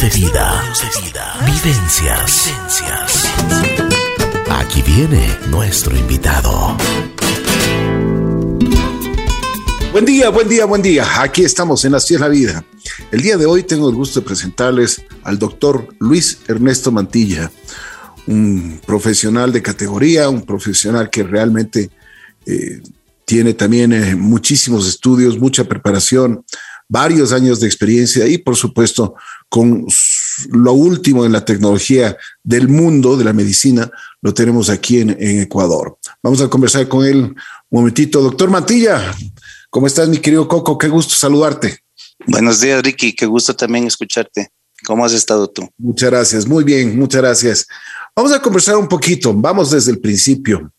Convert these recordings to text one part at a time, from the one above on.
De vida. Vivencias. Aquí viene nuestro invitado. Buen día, buen día, buen día. Aquí estamos en Así es la vida. El día de hoy tengo el gusto de presentarles al doctor Luis Ernesto Mantilla, un profesional de categoría, un profesional que realmente eh, tiene también eh, muchísimos estudios, mucha preparación, varios años de experiencia y por supuesto con lo último en la tecnología del mundo de la medicina, lo tenemos aquí en, en Ecuador. Vamos a conversar con él un momentito. Doctor Mantilla, ¿Cómo estás, mi querido Coco? Qué gusto saludarte. Buenos días, Ricky. Qué gusto también escucharte. ¿Cómo has estado tú? Muchas gracias. Muy bien, muchas gracias. Vamos a conversar un poquito. Vamos desde el principio.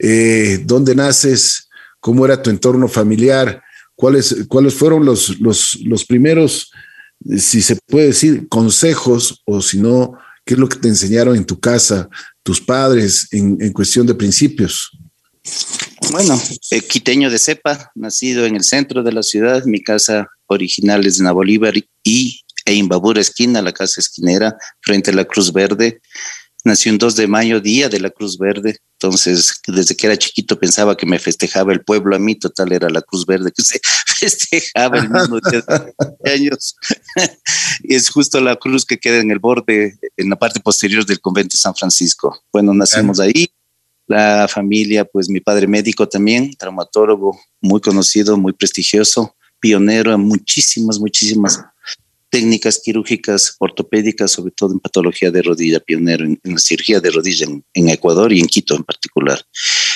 Eh, ¿Dónde naces? ¿Cómo era tu entorno familiar? ¿Cuáles, cuáles fueron los, los, los primeros, si se puede decir, consejos o si no, qué es lo que te enseñaron en tu casa, tus padres en, en cuestión de principios? Bueno, eh, quiteño de cepa, nacido en el centro de la ciudad. Mi casa original es de Bolívar y e Imbabura esquina, la casa esquinera, frente a la Cruz Verde. Nací un 2 de mayo, día de la Cruz Verde. Entonces, desde que era chiquito pensaba que me festejaba el pueblo a mí, total era la Cruz Verde que se festejaba el mismo día de años. y es justo la cruz que queda en el borde, en la parte posterior del convento de San Francisco. Bueno, nacimos ahí la familia, pues mi padre médico también, traumatólogo muy conocido, muy prestigioso, pionero en muchísimas, muchísimas técnicas quirúrgicas ortopédicas, sobre todo en patología de rodilla, pionero en, la cirugía de rodilla en, Ecuador y en Quito en particular.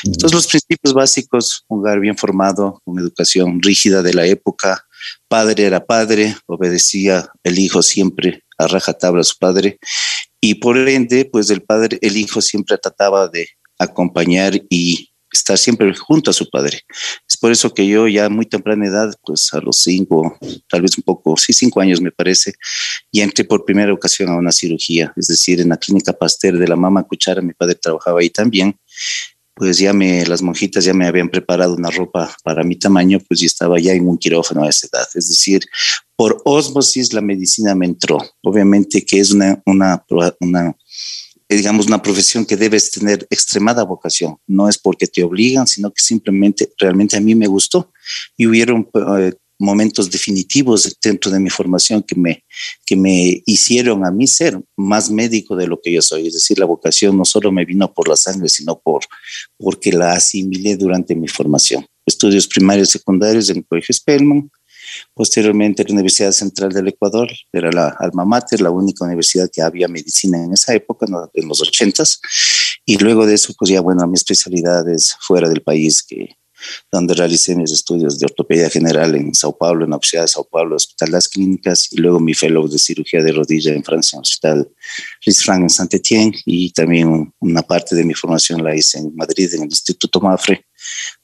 Entonces los principios básicos, un hogar bien formado, una educación rígida de la época, padre era padre, obedecía el hijo siempre a rajatabla a su padre y por ende, pues el padre, el hijo siempre trataba de acompañar y estar siempre junto a su padre. Es por eso que yo ya muy temprana edad, pues a los cinco, tal vez un poco, sí, cinco años me parece, y entré por primera ocasión a una cirugía, es decir, en la clínica Pasteur de la Mama Cuchara, mi padre trabajaba ahí también, pues ya me, las monjitas ya me habían preparado una ropa para mi tamaño, pues yo estaba ya en un quirófano a esa edad, es decir, por osmosis la medicina me entró, obviamente que es una, una, una digamos, una profesión que debes tener extremada vocación. No es porque te obligan, sino que simplemente realmente a mí me gustó y hubieron eh, momentos definitivos dentro de mi formación que me, que me hicieron a mí ser más médico de lo que yo soy. Es decir, la vocación no solo me vino por la sangre, sino por, porque la asimilé durante mi formación. Estudios primarios y secundarios en el Colegio Spellman, Posteriormente, la Universidad Central del Ecuador era la alma mater, la única universidad que había medicina en esa época, en los ochentas. Y luego de eso, pues ya, bueno, mi especialidad es fuera del país, que, donde realicé mis estudios de ortopedia general en Sao Paulo, en la Universidad de Sao Paulo, Hospital Las Clínicas, y luego mi fellow de cirugía de rodilla en Francia, en el Hospital Frank en Saint-Étienne, y también una parte de mi formación la hice en Madrid, en el Instituto Mafre,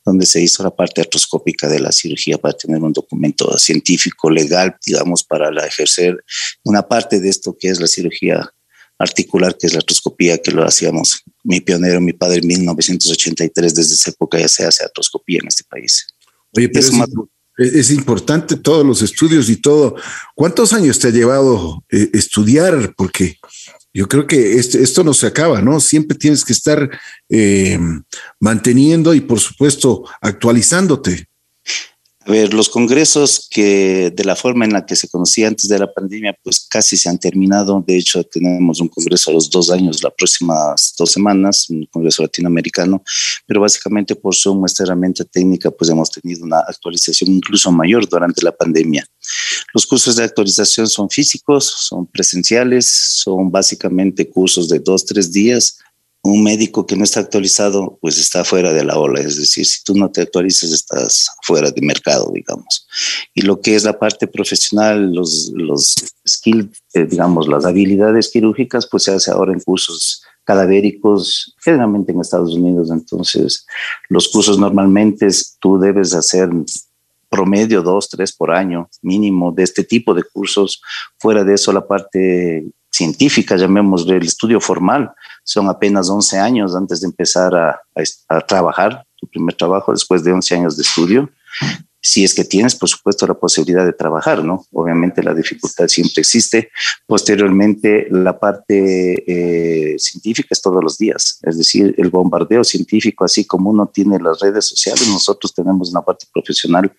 donde se hizo la parte artroscópica de la cirugía para tener un documento científico, legal, digamos, para la ejercer una parte de esto que es la cirugía articular, que es la artroscopía, que lo hacíamos mi pionero, mi padre en 1983, desde esa época ya se hace artroscopía en este país. Oye, pero es, es, importante todos los estudios y todo. ¿Cuántos años te ha llevado eh, estudiar? Porque yo creo que este, esto no se acaba, ¿no? Siempre tienes que estar eh, manteniendo y, por supuesto, actualizándote. A ver, los congresos que de la forma en la que se conocía antes de la pandemia, pues casi se han terminado. De hecho, tenemos un congreso a los dos años, las próximas dos semanas, un congreso latinoamericano, pero básicamente por su esta herramienta técnica, pues hemos tenido una actualización incluso mayor durante la pandemia. Los cursos de actualización son físicos, son presenciales, son básicamente cursos de dos, tres días un médico que no está actualizado, pues está fuera de la ola. Es decir, si tú no te actualizas, estás fuera de mercado, digamos. Y lo que es la parte profesional, los, los skills, eh, digamos, las habilidades quirúrgicas, pues se hace ahora en cursos cadavéricos, generalmente en Estados Unidos. Entonces, los cursos normalmente tú debes hacer promedio dos, tres por año mínimo de este tipo de cursos. Fuera de eso, la parte científica, llamémosle el estudio formal, son apenas 11 años antes de empezar a, trabajar, tu primer trabajo después de 11 años de estudio. si es que tienes, por supuesto, la posibilidad de trabajar, ¿no? Obviamente la dificultad siempre existe. Posteriormente, la parte eh, científica es todos los días, es decir, el bombardeo científico, así como uno tiene las redes sociales, nosotros tenemos una parte profesional,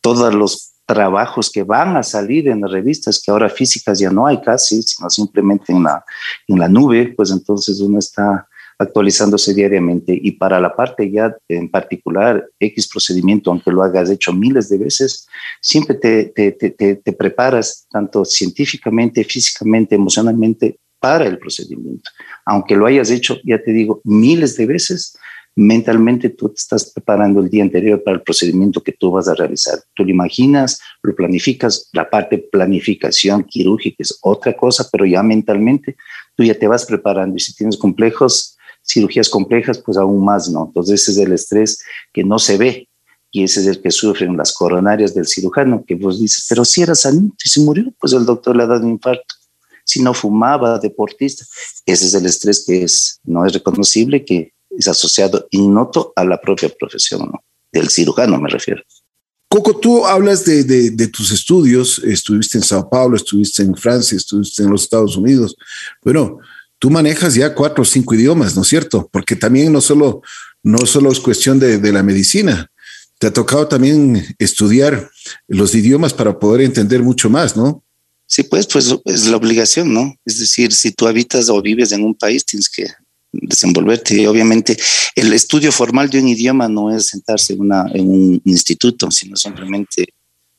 todos los trabajos que van a salir en las revistas, que ahora físicas ya no hay casi, sino simplemente en la, en la nube, pues entonces uno está actualizándose diariamente y para la parte ya en particular X procedimiento, aunque lo hagas hecho miles de veces, siempre te, te, te, te preparas tanto científicamente, físicamente, emocionalmente para el procedimiento. Aunque lo hayas hecho, ya te digo, miles de veces, mentalmente tú te estás preparando el día anterior para el procedimiento que tú vas a realizar. Tú lo imaginas, lo planificas, la parte planificación quirúrgica es otra cosa, pero ya mentalmente tú ya te vas preparando y si tienes complejos, cirugías complejas, pues aún más no. Entonces ese es el estrés que no se ve y ese es el que sufren las coronarias del cirujano, que vos dices, pero si era sanito y se murió, pues el doctor le ha dado un infarto. Si no fumaba, deportista, ese es el estrés que es, no es reconocible, que es asociado ignoto a la propia profesión, ¿no? del cirujano me refiero. Coco, tú hablas de, de, de, tus estudios, estuviste en Sao Paulo, estuviste en Francia, estuviste en los Estados Unidos. Bueno, tú manejas ya cuatro o cinco idiomas, ¿no es cierto? Porque también no solo, no solo es cuestión de, de la medicina, te ha tocado también estudiar los idiomas para poder entender mucho más, ¿no? Sí, pues, pues es la obligación, ¿no? Es decir, si tú habitas o vives en un país, tienes que desenvolverte. Y obviamente, el estudio formal de un idioma no es sentarse una, en un instituto, sino simplemente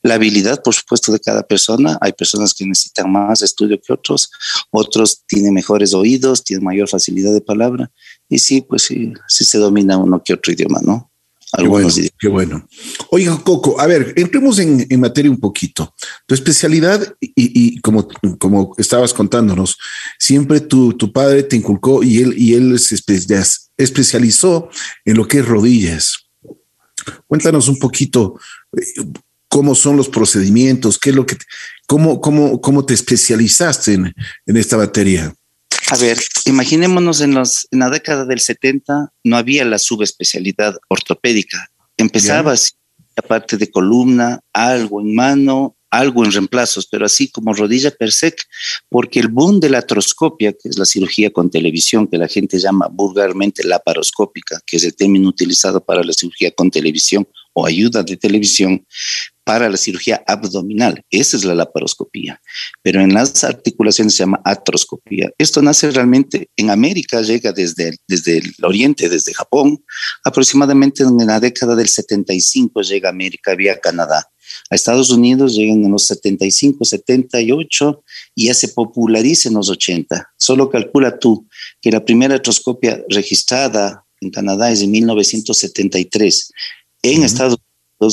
la habilidad, por supuesto, de cada persona. Hay personas que necesitan más estudio que otros, otros tienen mejores oídos, tienen mayor facilidad de palabra. Y sí, pues sí, sí se domina uno que otro idioma, ¿no? Qué bueno, qué bueno. Oiga, Coco, a ver, entremos en, en materia un poquito. Tu especialidad, y, y, como, como estabas contándonos, siempre tu, tu padre te inculcó y él, y él se especializó en lo que es rodillas. Cuéntanos un poquito cómo son los procedimientos, qué es lo que, cómo, cómo, cómo te especializaste en, en esta materia. A ver, imaginémonos en, los, en la década del 70 no había la subespecialidad ortopédica. Empezaba así, aparte de columna, algo en mano, algo en reemplazos, pero así como rodilla per sec, porque el boom de la atroscopia, que es la cirugía con televisión, que la gente llama vulgarmente laparoscópica, que es el término utilizado para la cirugía con televisión o ayuda de televisión, para la cirugía abdominal. Esa es la laparoscopía. Pero en las articulaciones se llama atroscopía. Esto nace realmente en América, llega desde, desde el oriente, desde Japón. Aproximadamente en la década del 75 llega a América vía Canadá. A Estados Unidos llegan en los 75, 78 y ya se populariza en los 80. Solo calcula tú que la primera atroscopia registrada en Canadá es de 1973. En uh -huh. Estados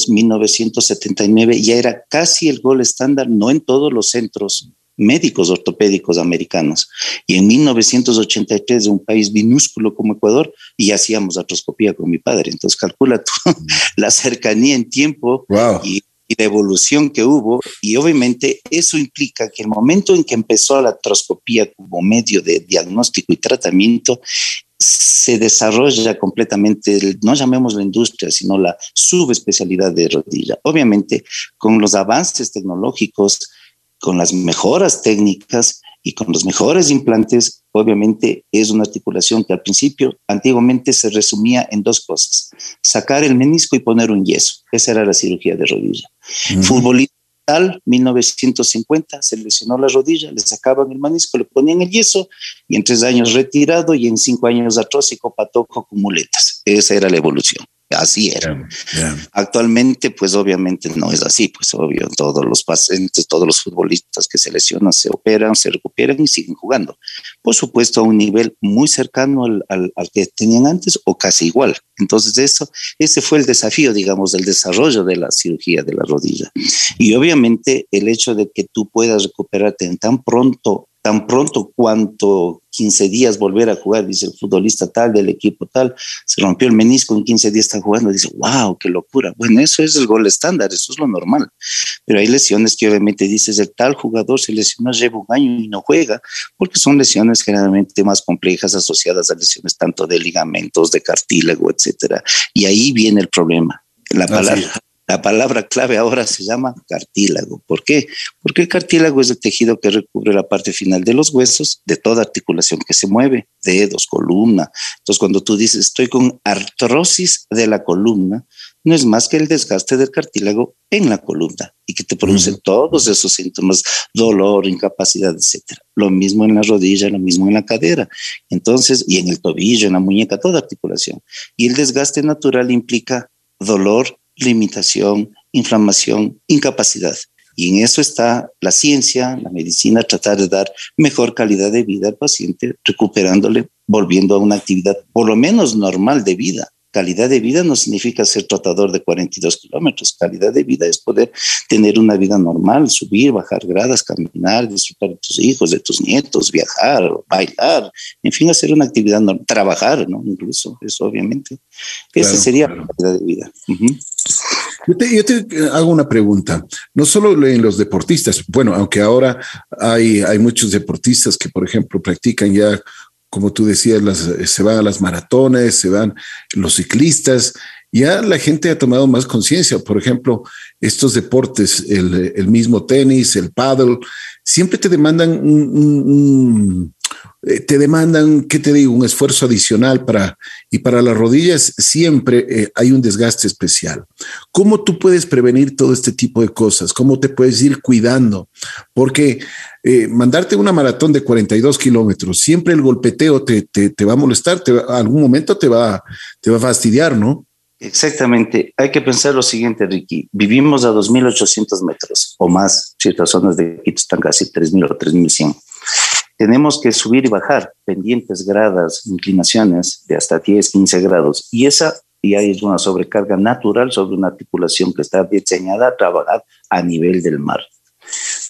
1979 ya era casi el gol estándar, no en todos los centros médicos ortopédicos americanos. Y en 1983, de un país minúsculo como Ecuador, y hacíamos artroscopía con mi padre. Entonces, calcula tú la cercanía en tiempo wow. y, y la evolución que hubo. Y obviamente eso implica que el momento en que empezó la artroscopía como medio de diagnóstico y tratamiento, se desarrolla completamente, no llamemos la industria, sino la subespecialidad de rodilla. Obviamente, con los avances tecnológicos, con las mejoras técnicas y con los mejores implantes, obviamente es una articulación que al principio, antiguamente se resumía en dos cosas, sacar el menisco y poner un yeso. Esa era la cirugía de rodilla. Uh -huh. Tal, 1950, se lesionó la rodilla, le sacaban el manisco, le ponían el yeso y en tres años retirado y en cinco años atrósico, patojo con muletas. Esa era la evolución. Así era. Yeah, yeah. Actualmente, pues obviamente no es así, pues obvio, todos los pacientes, todos los futbolistas que se lesionan se operan, se recuperan y siguen jugando. Por supuesto, a un nivel muy cercano al, al, al que tenían antes o casi igual. Entonces, eso, ese fue el desafío, digamos, del desarrollo de la cirugía de la rodilla. Y obviamente el hecho de que tú puedas recuperarte en tan pronto tan pronto cuanto 15 días volver a jugar, dice el futbolista tal del equipo tal, se rompió el menisco, en 15 días está jugando, dice, wow, qué locura. Bueno, eso es el gol estándar, eso es lo normal. Pero hay lesiones que obviamente dices, el tal jugador se lesionó, lleva un año y no juega, porque son lesiones generalmente más complejas asociadas a lesiones tanto de ligamentos, de cartílago, etcétera. Y ahí viene el problema. La palabra, La palabra clave ahora se llama cartílago. ¿Por qué? Porque el cartílago es el tejido que recubre la parte final de los huesos, de toda articulación que se mueve, dedos, columna. Entonces, cuando tú dices estoy con artrosis de la columna, no es más que el desgaste del cartílago en la columna y que te produce todos esos síntomas, dolor, incapacidad, etc. Lo mismo en la rodilla, lo mismo en la cadera. Entonces, y en el tobillo, en la muñeca, toda articulación. Y el desgaste natural implica dolor, limitación, inflamación, incapacidad. Y en eso está la ciencia, la medicina, tratar de dar mejor calidad de vida al paciente, recuperándole, volviendo a una actividad por lo menos normal de vida. Calidad de vida no significa ser tratador de 42 kilómetros. Calidad de vida es poder tener una vida normal, subir, bajar gradas, caminar, disfrutar de tus hijos, de tus nietos, viajar, bailar, en fin, hacer una actividad normal, trabajar, ¿no? Incluso, eso obviamente. Esa sería la calidad de vida. yo, te, yo te, hago una pregunta, no solo en los deportistas, bueno, aunque ahora hay, hay muchos deportistas que, por ejemplo, practican ya como tú decías, las, se van a las maratones, se van los ciclistas. Ya la gente ha tomado más conciencia. Por ejemplo, estos deportes, el, mismo tenis, el paddle, siempre te demandan un, eh, te demandan, ¿qué te digo? Un esfuerzo adicional para, y para las rodillas siempre eh, hay un desgaste especial. ¿Cómo tú puedes prevenir todo este tipo de cosas? ¿Cómo te puedes ir cuidando? Porque eh, mandarte una maratón de 42 kilómetros, siempre el golpeteo te, te, va a molestar, te algún momento te va, te va a fastidiar, ¿no? Exactamente. Hay que pensar lo siguiente, Ricky. Vivimos a 2.800 metros o más. Ciertas zonas de Quito están casi 3.000 o 3.100 tenemos que subir y bajar pendientes, gradas, inclinaciones de hasta 10, 15 grados. Y esa ya es una sobrecarga natural sobre una articulación que está diseñada a trabajar a nivel del mar.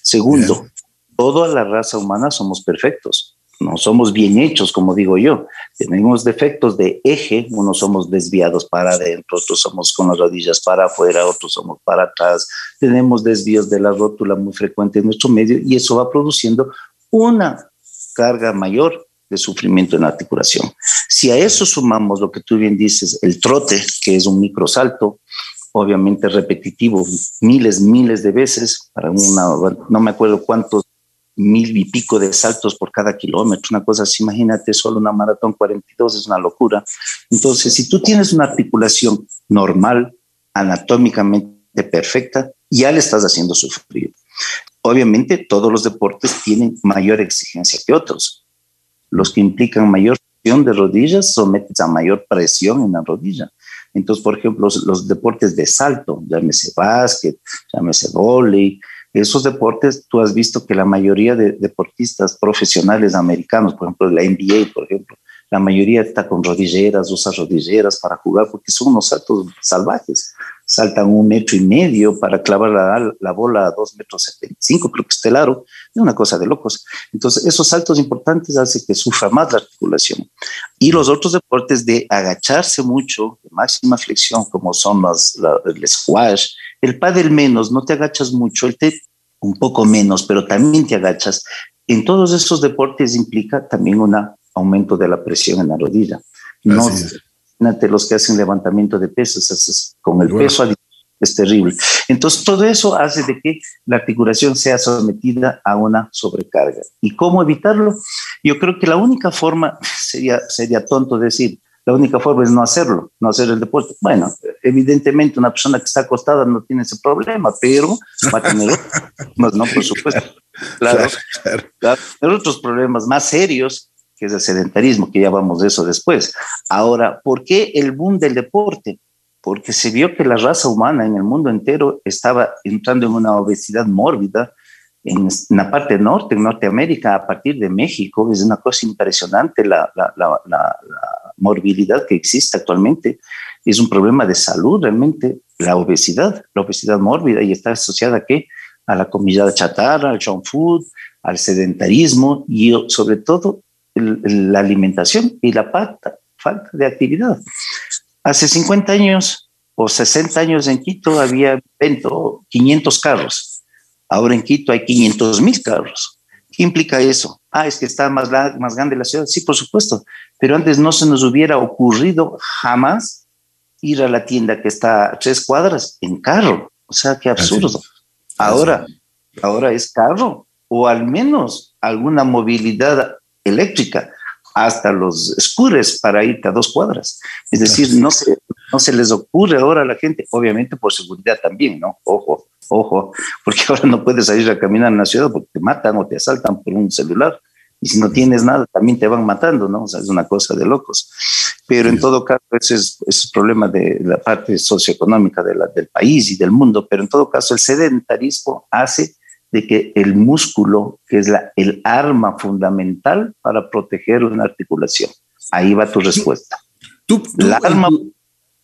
Segundo, toda la raza humana somos perfectos. No somos bien hechos, como digo yo. Tenemos defectos de eje, unos somos desviados para adentro, otros somos con las rodillas para afuera, otros somos para atrás. Tenemos desvíos de la rótula muy frecuente en nuestro medio y eso va produciendo una carga mayor de sufrimiento en la articulación. Si a eso sumamos lo que tú bien dices, el trote, que es un microsalto, obviamente repetitivo, miles, miles de veces, para una, no me acuerdo cuántos mil y pico de saltos por cada kilómetro, una cosa así, imagínate, solo una maratón 42 es una locura. Entonces, si tú tienes una articulación normal, anatómicamente perfecta, ya le estás haciendo sufrir. Obviamente todos los deportes tienen mayor exigencia que otros. Los que implican mayor presión de rodillas someten a mayor presión en la rodilla. Entonces, por ejemplo, los, deportes de salto, llámese básquet, llámese volei, esos deportes, tú has visto que la mayoría de deportistas profesionales americanos, por ejemplo, la NBA, por ejemplo, la mayoría está con rodilleras, usa rodilleras para jugar porque son unos saltos salvajes saltan un metro y medio para clavar la, la bola a dos metros setenta creo que es el aro, es una cosa de locos. Entonces, esos saltos importantes hacen que sufra más la articulación. Y los otros deportes de agacharse mucho, de máxima flexión, como son las, el squash, el pádel menos, no te agachas mucho, el té un poco menos, pero también te agachas. En todos esos deportes implica también un aumento de la presión en la rodilla. No, Imagínate los que hacen levantamiento de pesos, con el peso es terrible. Entonces, todo eso hace de que la articulación sea sometida a una sobrecarga. ¿Y cómo evitarlo? Yo creo que la única forma, sería, sería tonto decir, la única forma es no hacerlo, no hacer el deporte. Bueno, evidentemente una persona que está acostada no tiene ese problema, pero va a tener otros no, por supuesto. Claro, claro. Va a tener otros problemas más serios que es el sedentarismo, que ya vamos de eso después. Ahora, ¿por qué el boom del deporte? Porque se vio que la raza humana en el mundo entero estaba entrando en una obesidad mórbida en, la parte norte, en Norteamérica, a partir de México. Es una cosa impresionante la, la, la, la morbilidad que existe actualmente. Es un problema de salud realmente, la obesidad, la obesidad mórbida, y está asociada a qué? A la comida chatarra, al junk food, al sedentarismo y sobre todo la alimentación y la falta, falta de actividad. Hace 50 años o 60 años en Quito había 500 carros. Ahora en Quito hay 500 mil carros. ¿Qué implica eso? Ah, es que está más, más grande la ciudad. Sí, por supuesto. Pero antes no se nos hubiera ocurrido jamás ir a la tienda que está a tres cuadras en carro. O sea, qué absurdo. Ahora, ahora es carro o al menos alguna movilidad eléctrica hasta los scooters para irte a dos cuadras. Es decir, no se, no se les ocurre ahora a la gente, obviamente por seguridad también, ¿no? Ojo, ojo, porque ahora no puedes salir a caminar en la ciudad porque te matan o te asaltan por un celular. Y si no tienes nada, también te van matando, ¿no? O sea, es una cosa de locos. Pero en todo caso, ese es, ese problema de la parte socioeconómica de la, del país y del mundo. Pero en todo caso, el sedentarismo hace de que el músculo, que es la, el arma fundamental para proteger una articulación. Ahí va tu respuesta. ¿Tú, la arma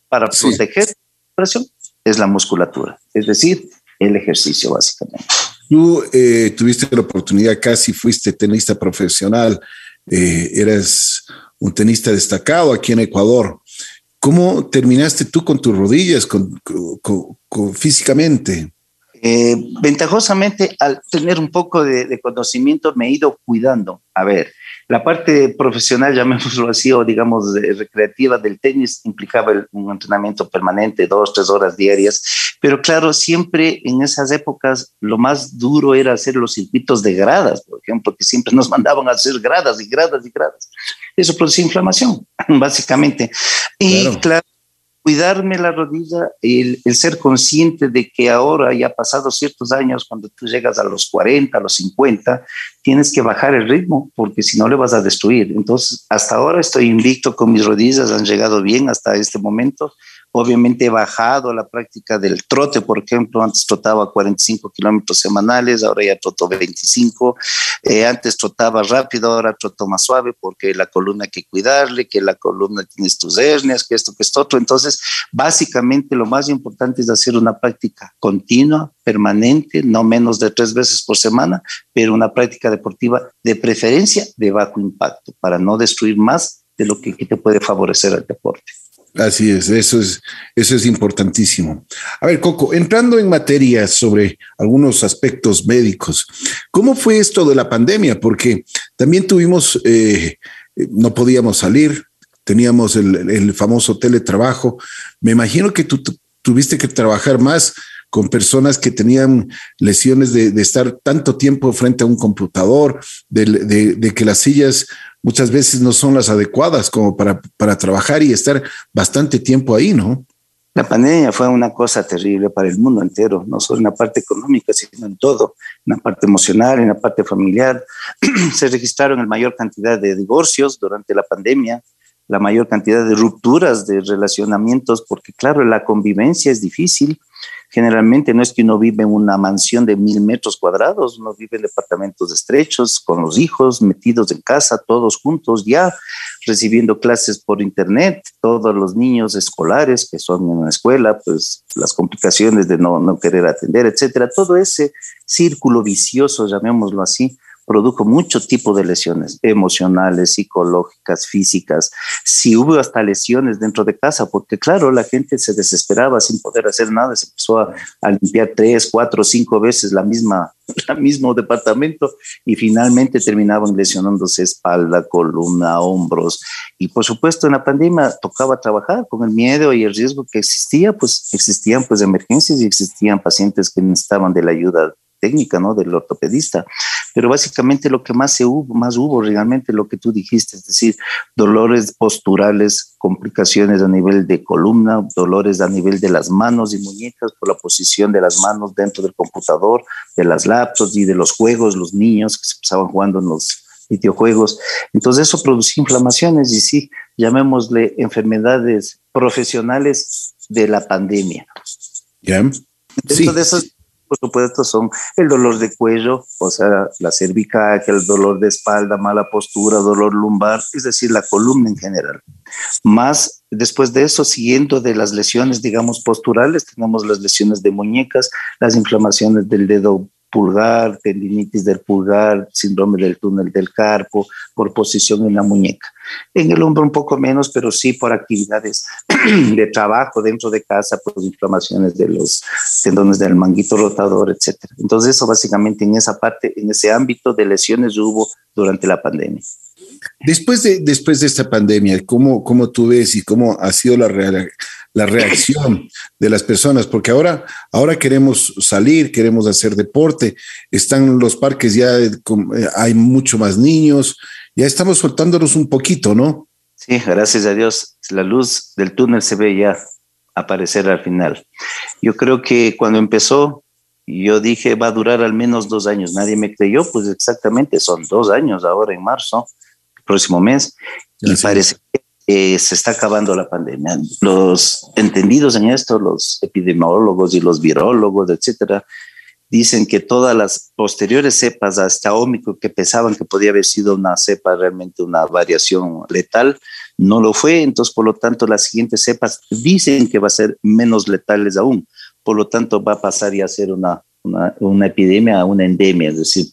para proteger la articulación es la musculatura, es decir, el ejercicio básicamente. Tú eh, tuviste la oportunidad, casi fuiste tenista profesional, eh, eras un tenista destacado aquí en Ecuador. ¿Cómo terminaste tú con tus rodillas, con, físicamente? Eh, ventajosamente, al tener un poco de, conocimiento, me he ido cuidando. A ver, la parte profesional, llamémoslo así, o digamos recreativa del tenis, implicaba un entrenamiento permanente, dos, tres horas diarias. Pero claro, siempre en esas épocas lo más duro era hacer los circuitos de gradas, por ejemplo, que siempre nos mandaban a hacer gradas y gradas y gradas. Eso produce inflamación, básicamente. Y claro cuidarme la rodilla, el, el, ser consciente de que ahora ya pasado ciertos años, cuando tú llegas a los 40, a los 50, tienes que bajar el ritmo porque si no le vas a destruir. Entonces, hasta ahora estoy invicto con mis rodillas, han llegado bien hasta este momento, Obviamente he bajado la práctica del trote, por ejemplo, antes trotaba 45 kilómetros semanales, ahora ya troto 25. Eh, antes trotaba rápido, ahora troto más suave porque la columna hay que cuidarle, que la columna tienes tus hernias, que esto, que esto otro. Entonces, básicamente lo más importante es hacer una práctica continua, permanente, no menos de tres veces por semana, pero una práctica deportiva de preferencia de bajo impacto para no destruir más de lo que te puede favorecer el deporte. Así es, eso es, eso es importantísimo. A ver, Coco, entrando en materia sobre algunos aspectos médicos, ¿cómo fue esto de la pandemia? Porque también tuvimos, eh, no podíamos salir, teníamos el, famoso teletrabajo. Me imagino que tú tuviste que trabajar más con personas que tenían lesiones de, estar tanto tiempo frente a un computador, de, que las sillas muchas veces no son las adecuadas como para, para trabajar y estar bastante tiempo ahí, ¿no? La pandemia fue una cosa terrible para el mundo entero, no solo en la parte económica, sino en todo, en la parte emocional, en la parte familiar. Se registraron la mayor cantidad de divorcios durante la pandemia, la mayor cantidad de rupturas de relacionamientos, porque claro, la convivencia es difícil Generalmente no es que uno vive en una mansión de mil metros cuadrados, uno vive en departamentos estrechos, con los hijos metidos en casa, todos juntos ya, recibiendo clases por internet, todos los niños escolares que son en una escuela, pues las complicaciones de no, no querer atender, etcétera. Todo ese círculo vicioso, llamémoslo así, produjo mucho tipo de lesiones emocionales, psicológicas, físicas. Si hubo hasta lesiones dentro de casa, porque claro, la gente se desesperaba sin poder hacer nada, se empezó a, limpiar tres, cuatro, cinco veces la misma, el mismo departamento y finalmente terminaban lesionándose espalda, columna, hombros. Y por supuesto en la pandemia tocaba trabajar con el miedo y el riesgo que existía, pues existían pues emergencias y existían pacientes que necesitaban de la ayuda técnica, ¿no? Del ortopedista. Pero básicamente lo que más se hubo, más hubo realmente lo que tú dijiste, es decir, dolores posturales, complicaciones a nivel de columna, dolores a nivel de las manos y muñecas por la posición de las manos dentro del computador, de las laptops y de los juegos, los niños que se pasaban jugando en los videojuegos. Entonces eso producía inflamaciones y sí, llamémosle enfermedades profesionales de la pandemia. ¿Ya? Dentro de esas por supuesto, son el dolor de cuello, o sea, la cervical, el dolor de espalda, mala postura, dolor lumbar, es decir, la columna en general. Más después de eso, siguiendo de las lesiones, digamos, posturales, tenemos las lesiones de muñecas, las inflamaciones del dedo pulgar, tendinitis del pulgar, síndrome del túnel del carpo, por posición en la muñeca. En el hombro un poco menos, pero sí por actividades de trabajo dentro de casa, por inflamaciones de los tendones del manguito rotador, etc. Entonces eso básicamente en esa parte, en ese ámbito de lesiones hubo durante la pandemia. Después de, después de esta pandemia, ¿cómo, ¿cómo tú ves y cómo ha sido la, la reacción de las personas, porque ahora, ahora queremos salir, queremos hacer deporte, están los parques ya, eh, hay mucho más niños, ya estamos soltándonos un poquito, ¿no? Sí, gracias a Dios, la luz del túnel se ve ya aparecer al final. Yo creo que cuando empezó, yo dije va a durar al menos dos años, nadie me creyó, pues exactamente son dos años ahora en marzo, el próximo mes, y parece que se está acabando la pandemia. Los entendidos en esto, los epidemiólogos y los virólogos, etcétera, dicen que todas las posteriores cepas hasta Ómicron que pensaban que podía haber sido una cepa realmente una variación letal, no lo fue, entonces por lo tanto las siguientes cepas dicen que va a ser menos letales aún, por lo tanto va a pasar y a ser una, una, una epidemia, una endemia, es decir,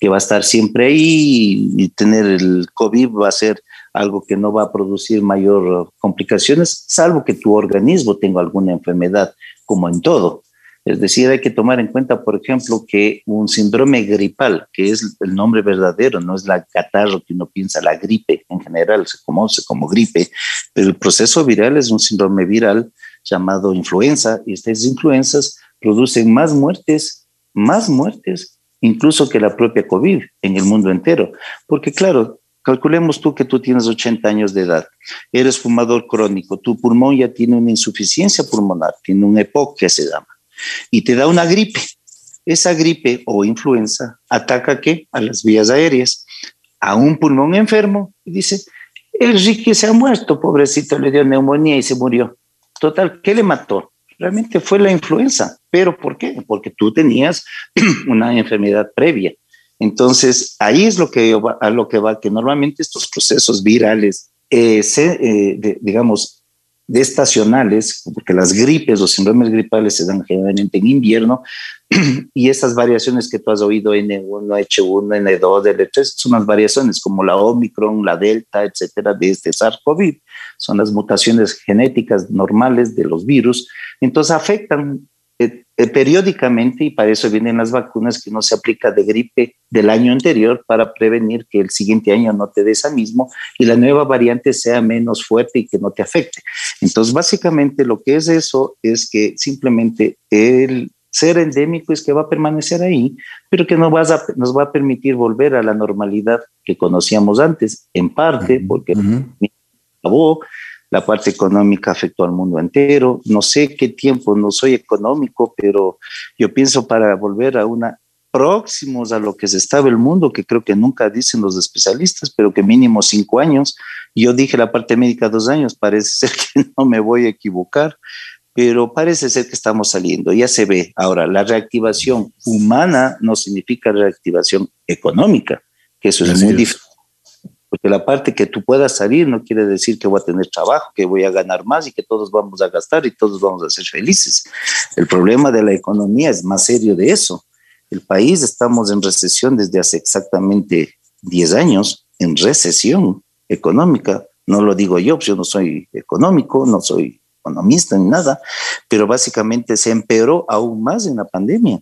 que va a estar siempre ahí y tener el COVID va a ser algo que no va a producir mayor complicaciones, salvo que tu organismo tenga alguna enfermedad, como en todo. Es decir, hay que tomar en cuenta, por ejemplo, que un síndrome gripal, que es el nombre verdadero, no es la catarro que uno piensa, la gripe en general se conoce como gripe, pero el proceso viral es un síndrome viral llamado influenza y estas influencias producen más muertes, más muertes incluso que la propia COVID en el mundo entero. Porque claro, Calculemos tú que tú tienes 80 años de edad, eres fumador crónico, tu pulmón ya tiene una insuficiencia pulmonar, tiene un EPOC que se llama, y te da una gripe. Esa gripe o influenza ataca ¿qué? a las vías aéreas, a un pulmón enfermo, y dice, el Ricky se ha muerto, pobrecito, le dio neumonía y se murió. Total, ¿qué le mató? Realmente fue la influenza. ¿Pero por qué? Porque tú tenías una enfermedad previa. Entonces, ahí es lo que, a lo que va, que normalmente estos procesos virales, eh, se, eh, digamos, de estacionales, porque las gripes o síndromes gripales se dan generalmente en invierno, y esas variaciones que tú has oído, N1, H1, N2, L3, son las variaciones como la Omicron, la Delta, etcétera, de este SARS-CoV. Son las mutaciones genéticas normales de los virus. Entonces afectan eh, eh, periódicamente y para eso vienen las vacunas que no se aplica de gripe del año anterior para prevenir que el siguiente año no te dé esa mismo y la nueva variante sea menos fuerte y que no te afecte. Entonces, básicamente lo que es eso es que simplemente el ser endémico es que va a permanecer ahí, pero que no vas a, nos va a permitir volver a la normalidad que conocíamos antes, en parte porque acabó, la parte económica afectó al mundo entero. No sé qué tiempo, no soy económico, pero yo pienso para volver a una próximos a lo que se estaba el mundo, que creo que nunca dicen los especialistas, pero que mínimo cinco años. Yo dije la parte médica dos años, parece ser que no me voy a equivocar, pero parece ser que estamos saliendo, ya se ve. Ahora, la reactivación humana no significa reactivación económica, que eso es muy difícil porque la parte que tú puedas salir no quiere decir que voy a tener trabajo, que voy a ganar más y que todos vamos a gastar y todos vamos a ser felices. El problema de la economía es más serio de eso. El país estamos en recesión desde hace exactamente 10 años, en recesión económica. No lo digo yo, pues yo no soy económico, no soy economista ni nada, pero básicamente se empeoró aún más en la pandemia.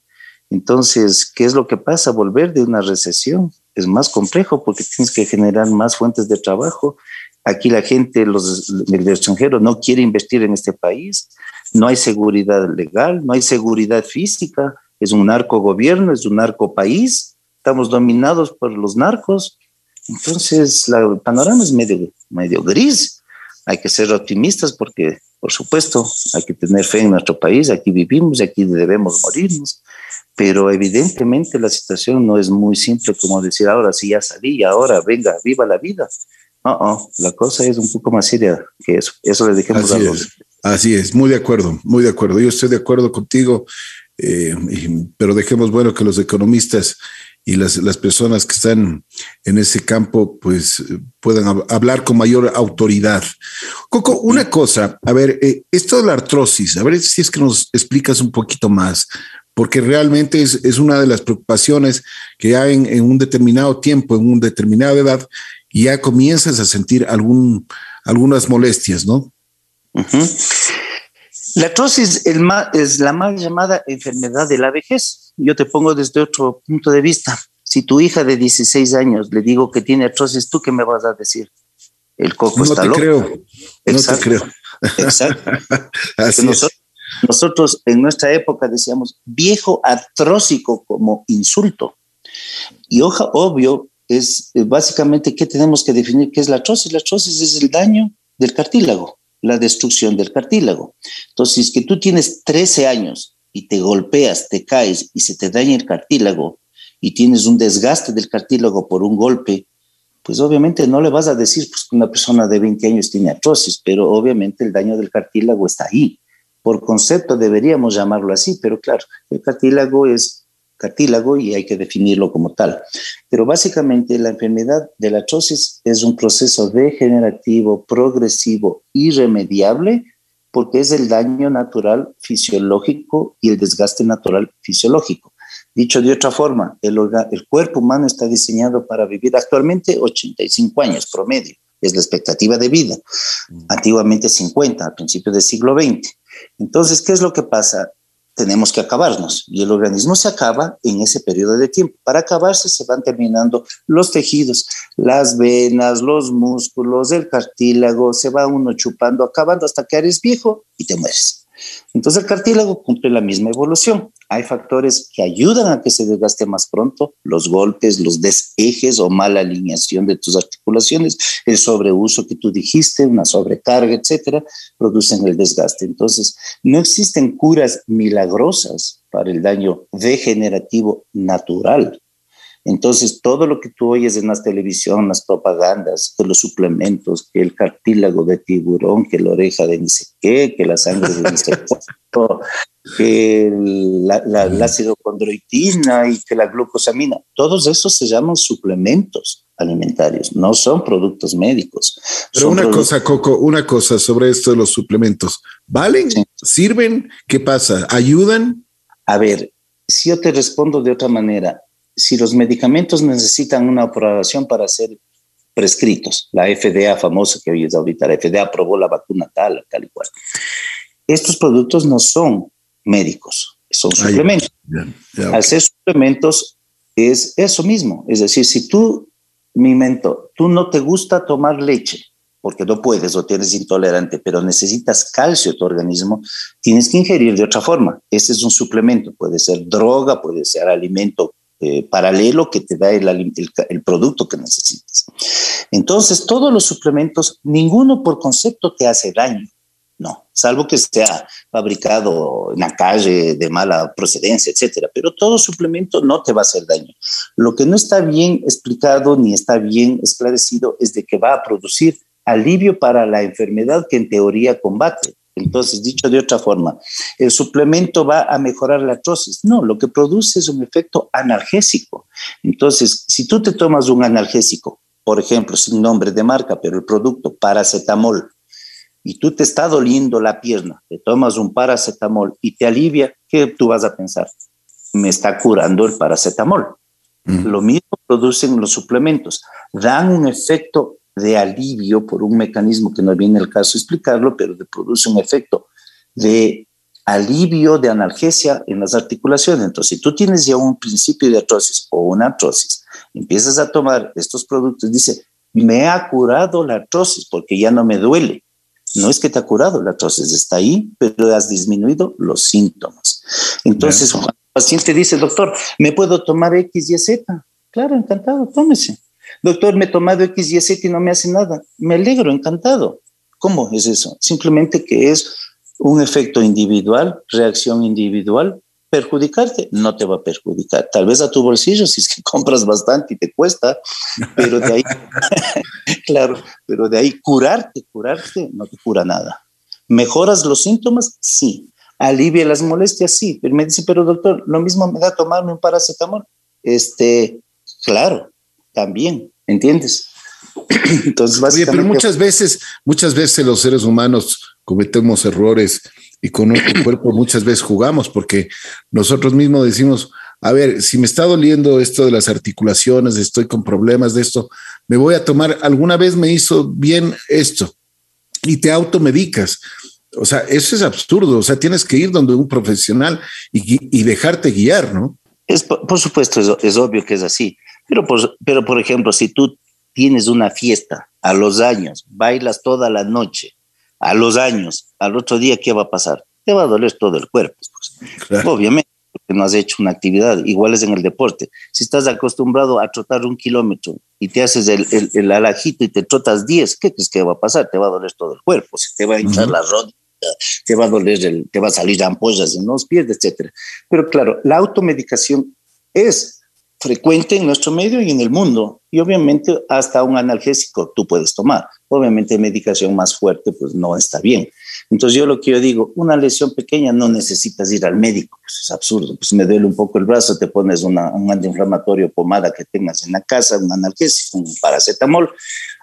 Entonces, ¿qué es lo que pasa? Volver de una recesión es más complejo porque tienes que generar más fuentes de trabajo. Aquí la gente, los del extranjero, no quiere invertir en este país. No hay seguridad legal, no hay seguridad física. Es un narco gobierno, es un narco país. Estamos dominados por los narcos. Entonces, la, el panorama es medio, medio gris. Hay que ser optimistas porque, por supuesto, hay que tener fe en nuestro país. Aquí vivimos aquí debemos morirnos pero evidentemente la situación no es muy simple como decir ahora sí ya salí ahora venga, viva la vida. No, no, la cosa es un poco más seria que eso. Eso le dijimos así a los. Es, así es, muy de acuerdo, muy de acuerdo. Yo estoy de acuerdo contigo, eh, pero dejemos bueno que los economistas y las, las, personas que están en ese campo pues puedan hablar con mayor autoridad. Coco, una cosa, a ver, eh, esto de la artrosis, a ver si es que nos explicas un poquito más, porque realmente es, es una de las preocupaciones que hay en, en, un determinado tiempo, en una determinada edad, y ya comienzas a sentir algún, algunas molestias, ¿no? Uh -huh. La artrosis es, la mal llamada enfermedad de la vejez. Yo te pongo desde otro punto de vista. Si tu hija de 16 años le digo que tiene artrosis, ¿tú qué me vas a decir? El coco no está te loco. Creo. No te creo. Exacto. nosotros, nosotros en nuestra época decíamos viejo artrósico como insulto. Y hoja, obvio, es eh, básicamente que tenemos que definir qué es la artrosis. La artrosis es el daño del cartílago, la destrucción del cartílago. Entonces, si es que tú tienes 13 años y te golpeas, te caes y se te daña el cartílago y tienes un desgaste del cartílago por un golpe, pues obviamente no le vas a decir pues, que una persona de 20 años tiene artrosis, pero obviamente el daño del cartílago está ahí. Por concepto deberíamos llamarlo así, pero claro, el cartílago es cartílago y hay que definirlo como tal. Pero básicamente la enfermedad de la artrosis es un proceso degenerativo, progresivo, irremediable, porque es el daño natural fisiológico y el desgaste natural fisiológico. Dicho de otra forma, el, el cuerpo humano está diseñado para vivir actualmente 85 años promedio, es la expectativa de vida. Mm. Antiguamente 50, al principio del siglo XX. Entonces, ¿qué es lo que pasa? tenemos que acabarnos y el organismo se acaba en ese periodo de tiempo. Para acabarse se van terminando los tejidos, las venas, los músculos, el cartílago, se va uno chupando, acabando hasta que eres viejo y te mueres. Entonces el cartílago cumple la misma evolución. Hay factores que ayudan a que se desgaste más pronto, los golpes, los desejes o mala alineación de tus articulaciones, el sobreuso que tú dijiste, una sobrecarga, etcétera, producen el desgaste. Entonces, no existen curas milagrosas para el daño degenerativo natural. Entonces, todo lo que tú oyes en las televisión, las propagandas, que los suplementos, que el cartílago de tiburón, que la oreja de ni sé qué, que la sangre de ni sé qué, que la, la, ácido condroitina y que la glucosamina, todos esos se llaman suplementos alimentarios, no son productos médicos. Pero una cosa, Coco, una cosa sobre esto de los suplementos. ¿Valen? ¿Sirven? ¿Qué pasa? ¿Ayudan? A ver, si yo te respondo de otra manera, si los medicamentos necesitan una aprobación para ser prescritos, la FDA famosa que hoy es ahorita, la FDA aprobó la vacuna tal, tal y cual. Estos productos no son médicos, son ah, suplementos. Al ser suplementos es eso mismo, es decir, si tú, mi mento, tú no te gusta tomar leche, porque no puedes o tienes intolerante, pero necesitas calcio tu organismo, tienes que ingerir de otra forma. Ese es un suplemento, puede ser droga, puede ser alimento eh, paralelo que te da el, el, producto que necesitas. Entonces, todos los suplementos, ninguno por concepto te hace daño. No, salvo que sea fabricado en la calle de mala procedencia, etcétera. Pero todo suplemento no te va a hacer daño. Lo que no está bien explicado ni está bien esclarecido es de que va a producir alivio para la enfermedad que en teoría combate. Entonces, dicho de otra forma, el suplemento va a mejorar la artrosis. No, lo que produce es un efecto analgésico. Entonces, si tú te tomas un analgésico, por ejemplo, sin nombre de marca, pero el producto paracetamol, y tú te está doliendo la pierna, te tomas un paracetamol y te alivia, ¿qué tú vas a pensar? Me está curando el paracetamol. Lo mismo producen los suplementos, dan un efecto de alivio por un mecanismo que no viene el caso explicarlo, pero produce un efecto de alivio, de analgesia en las articulaciones. Entonces, si tú tienes ya un principio de artrosis o una artrosis, empiezas a tomar estos productos, dice, me ha curado la artrosis porque ya no me duele. No es que te ha curado, la artrosis está ahí, pero has disminuido los síntomas. Entonces, cuando el paciente dice, doctor, ¿me puedo tomar X, Y, Z? Claro, encantado, tómese. Doctor, me he tomado X, Y, Z y no me hace nada. Me alegro, encantado. ¿Cómo es eso? Simplemente que es un efecto individual, reacción individual. Perjudicarte no te va a perjudicar. Tal vez a tu bolsillo si es que compras bastante y te cuesta, pero de ahí, claro, pero de ahí curarte, curarte no te cura nada. ¿Mejoras los síntomas? Sí. ¿Alivia las molestias? Sí. Pero me dice, pero doctor, lo mismo me da tomarme un paracetamol. Este, claro, también, ¿entiendes? Entonces, básicamente... pero muchas veces, muchas veces los seres humanos cometemos errores y con nuestro cuerpo muchas veces jugamos porque nosotros mismos decimos, a ver, si me está doliendo esto de las articulaciones, estoy con problemas de esto, me voy a tomar, alguna vez me hizo bien esto y te automedicas. O sea, eso es absurdo. O sea, tienes que ir donde un profesional y, dejarte guiar, ¿no? Es, por, supuesto, es, obvio que es así. Pero por, pero, por ejemplo, si tú tienes una fiesta a los años, bailas toda la noche, a los años, al otro día, ¿qué va a pasar? Te va a doler todo el cuerpo. Pues. Obviamente, porque no has hecho una actividad. Igual es en el deporte. Si estás acostumbrado a trotar un kilómetro y te haces el, el, alajito y te trotas 10, ¿qué crees que va a pasar? Te va a doler todo el cuerpo. Se te va a hinchar la rodilla, te va a doler, el, te va a salir ampollas en los pies, etc. Pero claro, la automedicación es frecuente en nuestro medio y en el mundo. Y obviamente hasta un analgésico tú puedes tomar. Obviamente medicación más fuerte pues no está bien. Entonces yo lo que yo digo, una lesión pequeña no necesitas ir al médico, pues es absurdo. Pues me duele un poco el brazo, te pones una, un antiinflamatorio pomada que tengas en la casa, un analgésico, un paracetamol.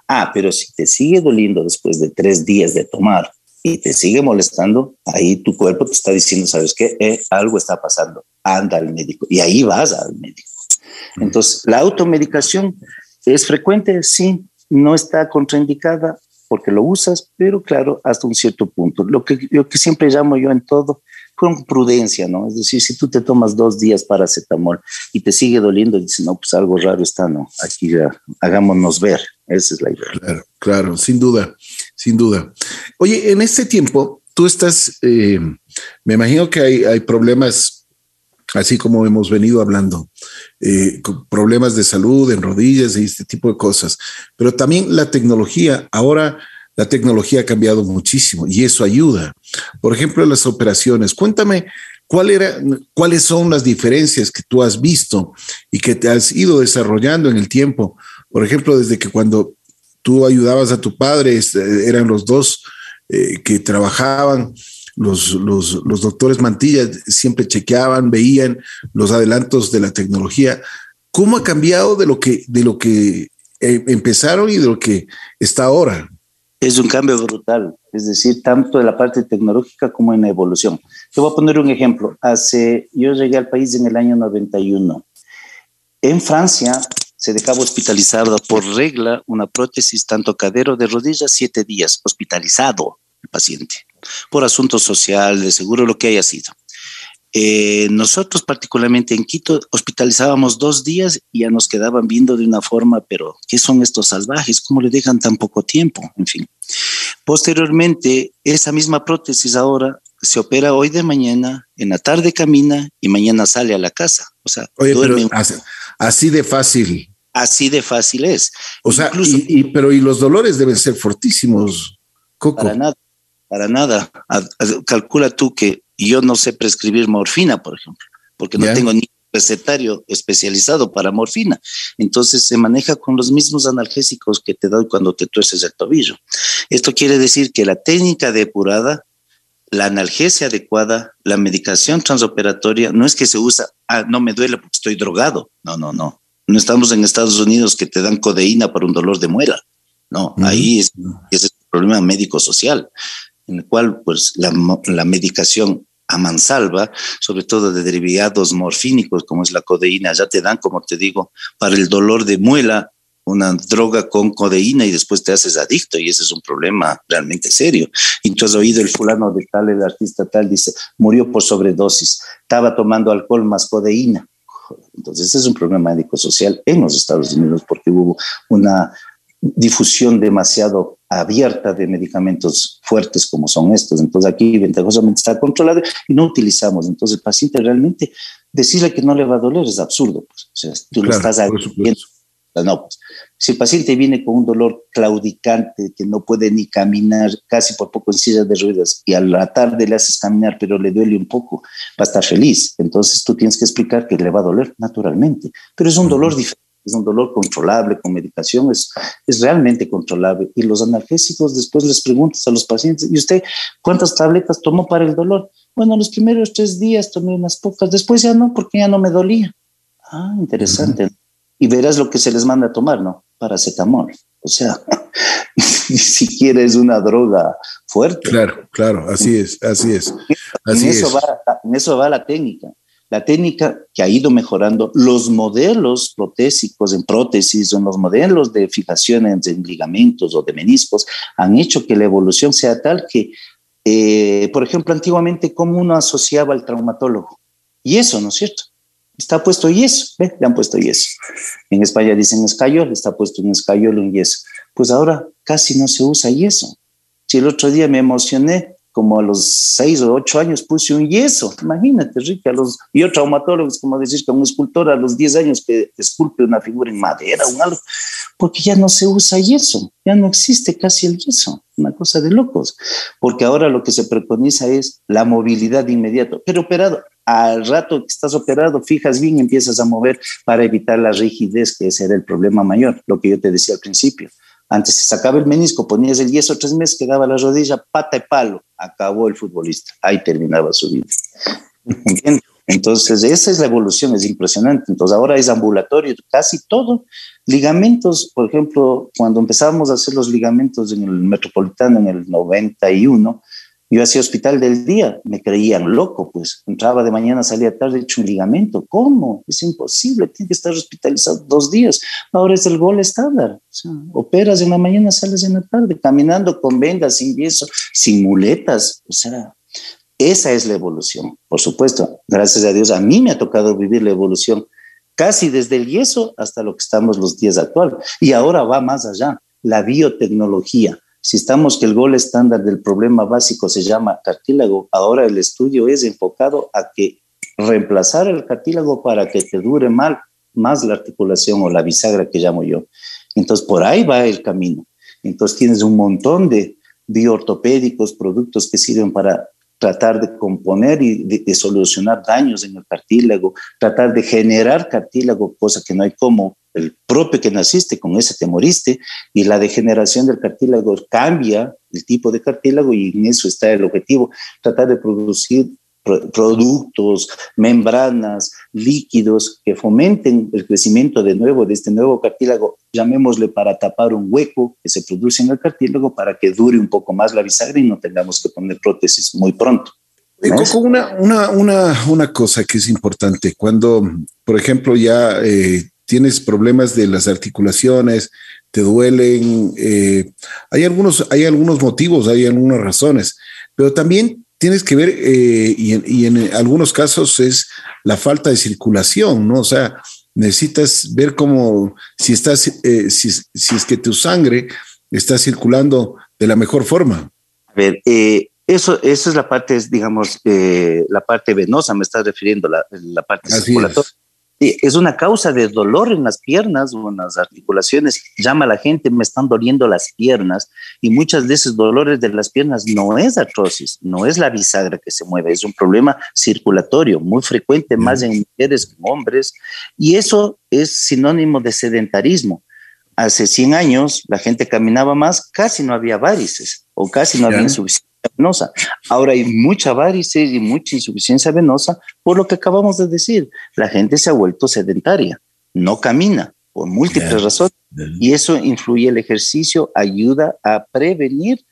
Ah, pero si te sigue doliendo después de tres días de tomar y te sigue molestando, ahí tu cuerpo te está diciendo, ¿sabes qué? Eh, algo está pasando, anda al médico. Y ahí vas al médico. Entonces, la automedicación es frecuente, sí, no está contraindicada porque lo usas, pero claro, hasta un cierto punto. Lo que, lo que siempre llamo yo en todo, con prudencia, ¿no? Es decir, si tú te tomas dos días para paracetamol y te sigue doliendo, dices, no, pues algo raro está, ¿no? Aquí ya, hagámonos ver. Esa es la idea. Claro, claro, sin duda, sin duda. Oye, en este tiempo, tú estás, eh, me imagino que hay, hay problemas así como hemos venido hablando, eh, problemas de salud en rodillas y este tipo de cosas. Pero también la tecnología, ahora la tecnología ha cambiado muchísimo y eso ayuda. Por ejemplo, las operaciones. Cuéntame cuáles son las diferencias que tú has visto y que te has ido desarrollando en el tiempo. Por ejemplo, desde que cuando tú ayudabas a tu padre, este, eran los dos eh, que trabajaban los, los, doctores Mantilla siempre chequeaban, veían los adelantos de la tecnología. ¿Cómo ha cambiado de lo que, de lo que eh, empezaron y de lo que está ahora? Es un cambio brutal, es decir, tanto de la parte tecnológica como en la evolución. Te voy a poner un ejemplo. Hace, yo llegué al país en el año 91. En Francia se dejaba hospitalizado por regla una prótesis tanto cadero de rodillas siete días, hospitalizado el paciente por asuntos sociales, seguro lo que haya sido. Eh, nosotros particularmente en Quito hospitalizábamos dos días y ya nos quedaban viendo de una forma, pero ¿qué son estos salvajes? ¿Cómo le dejan tan poco tiempo? En fin. Posteriormente, esa misma prótesis ahora se opera hoy de mañana, en la tarde camina y mañana sale a la casa. O sea, Oye, así, de fácil. Así de fácil es. O sea, pero y los dolores deben ser fortísimos, Coco. Para nada para nada. calcula tú que yo no sé prescribir morfina, por ejemplo, porque no tengo ni recetario especializado para morfina. Entonces se maneja con los mismos analgésicos que te doy cuando te tuerces el tobillo. Esto quiere decir que la técnica depurada, la analgesia adecuada, la medicación transoperatoria, no es que se usa, ah, no me duele porque estoy drogado. No, no, no. No estamos en Estados Unidos que te dan codeína para un dolor de muela. No, ahí es, es el problema médico-social en el cual pues la, medicación a mansalva, sobre todo de derivados morfínicos como es la codeína, ya te dan, como te digo, para el dolor de muela, una droga con codeína y después te haces adicto y ese es un problema realmente serio. Y tú has oído el fulano de tal, el artista tal, dice, murió por sobredosis, estaba tomando alcohol más codeína. Entonces ese es un problema médico-social en los Estados Unidos porque hubo una difusión demasiado abierta de medicamentos fuertes como son estos. Entonces aquí ventajosamente está controlado y no utilizamos. Entonces el paciente realmente decirle que no le va a doler es absurdo. Pues. O sea, tú lo estás viendo. No, pues, si el paciente viene con un dolor claudicante, que no puede ni caminar, casi por poco en silla de ruedas, y a la tarde le haces caminar, pero le duele un poco, va a estar feliz. Entonces tú tienes que explicar que le va a doler naturalmente, pero es un dolor diferente es un dolor controlable con medicación, es, es realmente controlable. Y los analgésicos, después les preguntas a los pacientes, ¿y usted cuántas tabletas tomó para el dolor? Bueno, los primeros tres días tomé unas pocas, después ya no, porque ya no me dolía. Ah, interesante. Y verás lo que se les manda a tomar, ¿no? Paracetamol. O sea, ni siquiera es una droga fuerte. Claro, claro, así es, así es. Así en, eso Va, en eso va la técnica. La técnica que ha ido mejorando, los modelos protésicos en prótesis o los modelos de fijación en ligamentos o de meniscos han hecho que la evolución sea tal que, eh, por ejemplo, antiguamente, como uno asociaba al traumatólogo? Y eso, ¿no es cierto? Está puesto yeso, ¿ve? Le han puesto yeso. En España dicen escayol, está puesto un escayol, un yeso. Pues ahora casi no se usa yeso Si el otro día me emocioné como a los seis o ocho años puse un yeso. Imagínate, Ricky, a los, yo traumatólogo, como decir que un escultor a los diez años que esculpe una figura en madera o algo, porque ya no se usa yeso, ya no existe casi el yeso, una cosa de locos, porque ahora lo que se preconiza es la movilidad de inmediato, pero operado. Al rato que estás operado, fijas bien, empiezas a mover para evitar la rigidez, que ese era el problema mayor, lo que yo te decía al principio antes se sacaba el menisco, ponías el yeso tres meses, quedaba la rodilla pata y palo, acabó el futbolista, ahí terminaba su vida. Entonces, esa es la evolución, es impresionante. Entonces, ahora es ambulatorio, casi todo. Ligamentos, por ejemplo, cuando empezábamos a hacer los ligamentos en el metropolitano en el 91, yo hacía hospital del día, me creían loco, pues entraba de mañana, salía tarde, hecho un ligamento. ¿Cómo? Es imposible, tiene que estar hospitalizado dos días. Ahora es el gol estándar. Operas en la mañana, sales en la tarde, caminando con vendas, sin yeso, sin muletas. O sea, esa es la evolución. Por supuesto, gracias a Dios, a mí me ha tocado vivir la evolución casi desde el yeso hasta lo que estamos los días actuales. Y ahora va más allá, la biotecnología si estamos que el gol estándar del problema básico se llama cartílago, ahora el estudio es enfocado a que reemplazar el cartílago para que te dure mal, más la articulación o la bisagra que llamo yo. Entonces, por ahí va el camino. Entonces, tienes un montón de bioortopédicos, productos que sirven para tratar de componer y de, solucionar daños en el cartílago, tratar de generar cartílago, cosa que no hay como el propio que naciste, con ese te moriste, y la degeneración del cartílago cambia el tipo de cartílago y en eso está el objetivo, tratar de producir productos, membranas, líquidos que fomenten el crecimiento de nuevo de este nuevo cartílago, llamémosle para tapar un hueco que se produce en el cartílago para que dure un poco más la bisagra y no tengamos que poner prótesis muy pronto. Una, una, una, una, cosa que es importante, cuando, por ejemplo, ya eh, tienes problemas de las articulaciones, te duelen, eh, hay, algunos, hay algunos motivos, hay algunas razones, pero también tienes que ver, eh, y, en, algunos casos es la falta de circulación, ¿no? O sea, necesitas ver cómo, si estás, eh, si, es que tu sangre está circulando de la mejor forma. A ver, eso, eso es la parte, digamos, la parte venosa, me estás refiriendo, la, la parte circulatoria es una causa de dolor en las piernas o en las articulaciones. Llama a la gente, me están doliendo las piernas y muchas de esos dolores de las piernas no es artrosis, no es la bisagra que se mueve, es un problema circulatorio muy frecuente más en mujeres que en hombres y eso es sinónimo de sedentarismo. Hace 100 años la gente caminaba más, casi no había varices o casi no había insuficiencia venosa. Ahora hay mucha varices y mucha insuficiencia venosa por lo que acabamos de decir. La gente se ha vuelto sedentaria, no camina por múltiples razones y eso influye el ejercicio, ayuda a prevenir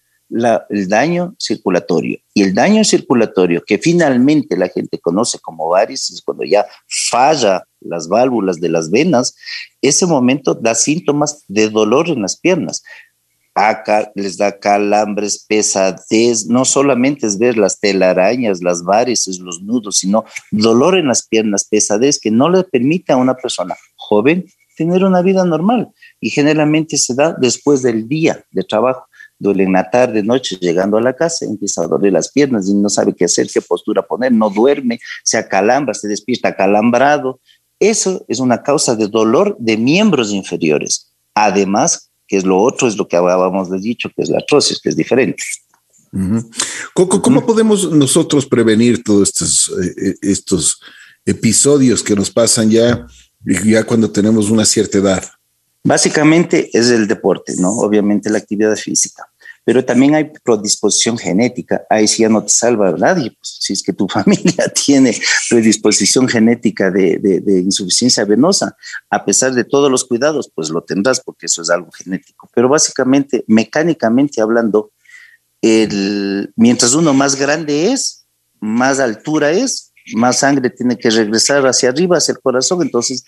el daño circulatorio. Y el daño circulatorio que finalmente la gente conoce como varices, cuando ya falla las válvulas de las venas, ese momento da síntomas de dolor en las piernas acá les da calambres, pesadez, no solamente es ver las telarañas, las varices, los nudos, sino dolor en las piernas, pesadez que no le permite a una persona joven tener una vida normal y generalmente se da después del día de trabajo. Duele en la tarde, noche, llegando a la casa, empieza a doler las piernas y no sabe qué hacer, qué postura poner, no duerme, se acalambra, se despierta acalambrado. Eso es una causa de dolor de miembros inferiores. Además, que es lo otro, es lo que habíamos dicho, que es la artrosis, que es diferente. ¿Cómo, podemos nosotros prevenir todos estos, eh, eh, estos episodios que nos pasan ya, ya cuando tenemos una cierta edad? Básicamente es el deporte, ¿no? Obviamente la actividad física pero también hay predisposición genética. Ahí sí ya no te salva nadie. Pues, si es que tu familia tiene predisposición genética de, de, insuficiencia venosa, a pesar de todos los cuidados, pues lo tendrás porque eso es algo genético. Pero básicamente, mecánicamente hablando, el, mientras uno más grande es, más altura es, más sangre tiene que regresar hacia arriba, hacia el corazón, entonces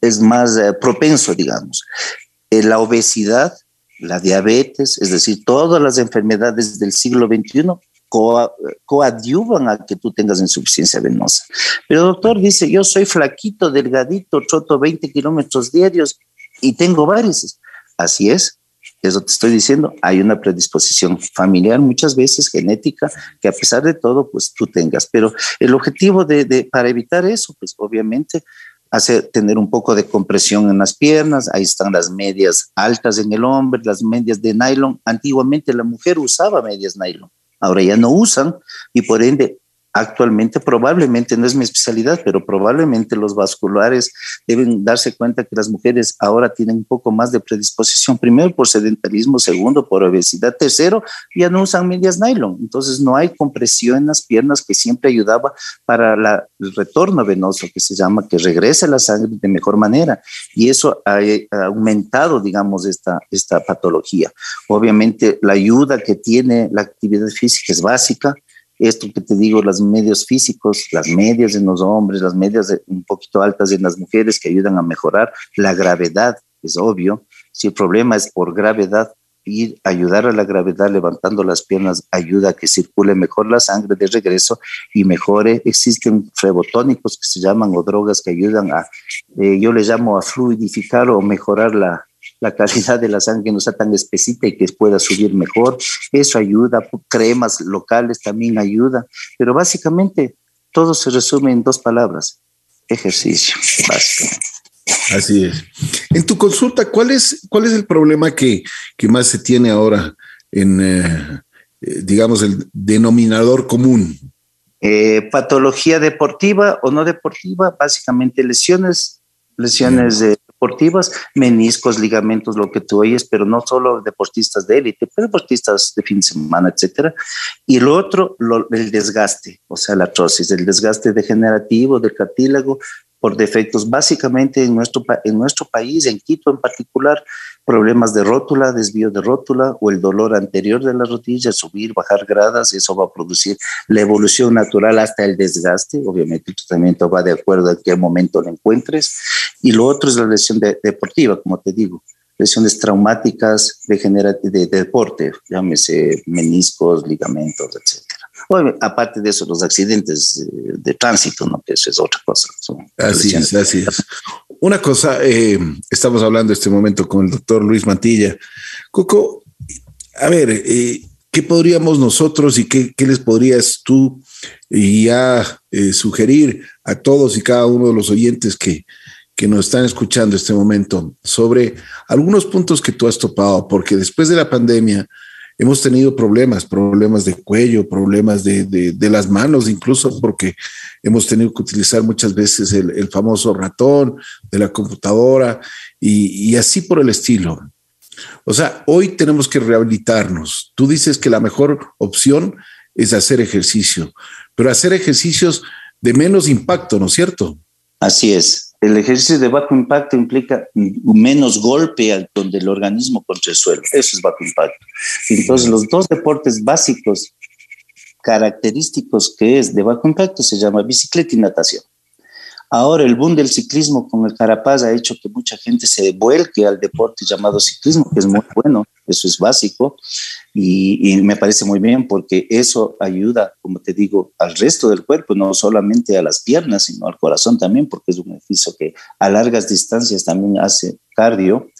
es más eh, propenso, digamos. Eh, la obesidad la diabetes, es decir, todas las enfermedades del siglo XXI coadyuvan a que tú tengas insuficiencia venosa. Pero doctor dice, yo soy flaquito, delgadito, troto 20 kilómetros diarios y tengo varices. Así es, eso te estoy diciendo, hay una predisposición familiar, muchas veces genética, que a pesar de todo, pues tú tengas. Pero el objetivo de, para evitar eso, pues obviamente hacer tener un poco de compresión en las piernas, ahí están las medias altas en el hombre, las medias de nylon. Antiguamente la mujer usaba medias nylon, ahora ya no usan y por ende actualmente probablemente, no es mi especialidad, pero probablemente los vasculares deben darse cuenta que las mujeres ahora tienen un poco más de predisposición, primero por sedentarismo, segundo por obesidad, tercero ya no usan medias nylon, entonces no hay compresión en las piernas que siempre ayudaba para el retorno venoso que se llama, que regrese la sangre de mejor manera y eso ha, ha aumentado, digamos, esta, esta patología. Obviamente la ayuda que tiene la actividad física es básica, esto que te digo, los medios físicos, las medias en los hombres, las medias un poquito altas en las mujeres que ayudan a mejorar la gravedad, es obvio. Si el problema es por gravedad, ir ayudar a la gravedad levantando las piernas ayuda a que circule mejor la sangre de regreso y mejore. Existen flebotónicos que se llaman o drogas que ayudan a, eh, yo le llamo a fluidificar o mejorar la, la calidad de la sangre no sea tan espesita y que pueda subir mejor. Eso ayuda, cremas locales también ayuda, pero básicamente todo se resume en dos palabras, ejercicio, básicamente. Así es. En tu consulta, ¿cuál es, cuál es el problema que, que más se tiene ahora en, eh, eh, digamos, el denominador común? Eh, patología deportiva o no deportiva, básicamente lesiones, lesiones de deportivas, meniscos, ligamentos, lo que tú oyes, pero no solo deportistas de élite, pero deportistas de fin de semana, etcétera. Y lo otro, el desgaste, o sea, la artrosis, el desgaste degenerativo del cartílago, por defectos. Básicamente en nuestro, en nuestro país, en Quito en particular, problemas de rótula, desvío de rótula o el dolor anterior de la rodilla, subir, bajar gradas, eso va a producir la evolución natural hasta el desgaste. Obviamente el tratamiento va de acuerdo a qué momento lo encuentres. Y lo otro es la lesión deportiva, como te digo lesiones traumáticas de, de, deporte, llámese meniscos, ligamentos, etc. aparte de eso, los accidentes de, tránsito, ¿no? que eso es otra cosa. Así es, así es. Una cosa, eh, estamos hablando este momento con el doctor Luis Mantilla. Coco, a ver, eh, ¿qué podríamos nosotros y qué, qué les podrías tú ya eh, sugerir a todos y cada uno de los oyentes que, que nos están escuchando este momento sobre algunos puntos que tú has topado, porque después de la pandemia hemos tenido problemas, problemas de cuello, problemas de, de, las manos, incluso porque hemos tenido que utilizar muchas veces el, famoso ratón de la computadora y, y así por el estilo. O sea, hoy tenemos que rehabilitarnos. Tú dices que la mejor opción es hacer ejercicio, pero hacer ejercicios de menos impacto, ¿no es cierto? Así es el ejercicio de bajo impacto implica menos golpe donde el organismo contra el suelo. Eso es bajo impacto. Entonces, los dos deportes básicos característicos que es de bajo impacto se llama bicicleta y natación. Ahora el boom del ciclismo con el Carapaz ha hecho que mucha gente se vuelque al deporte llamado ciclismo, que es muy bueno, eso es básico, y, me parece muy bien porque eso ayuda, como te digo, al resto del cuerpo, no solamente a las piernas, sino al corazón también, porque es un ejercicio que a largas distancias también hace cardio.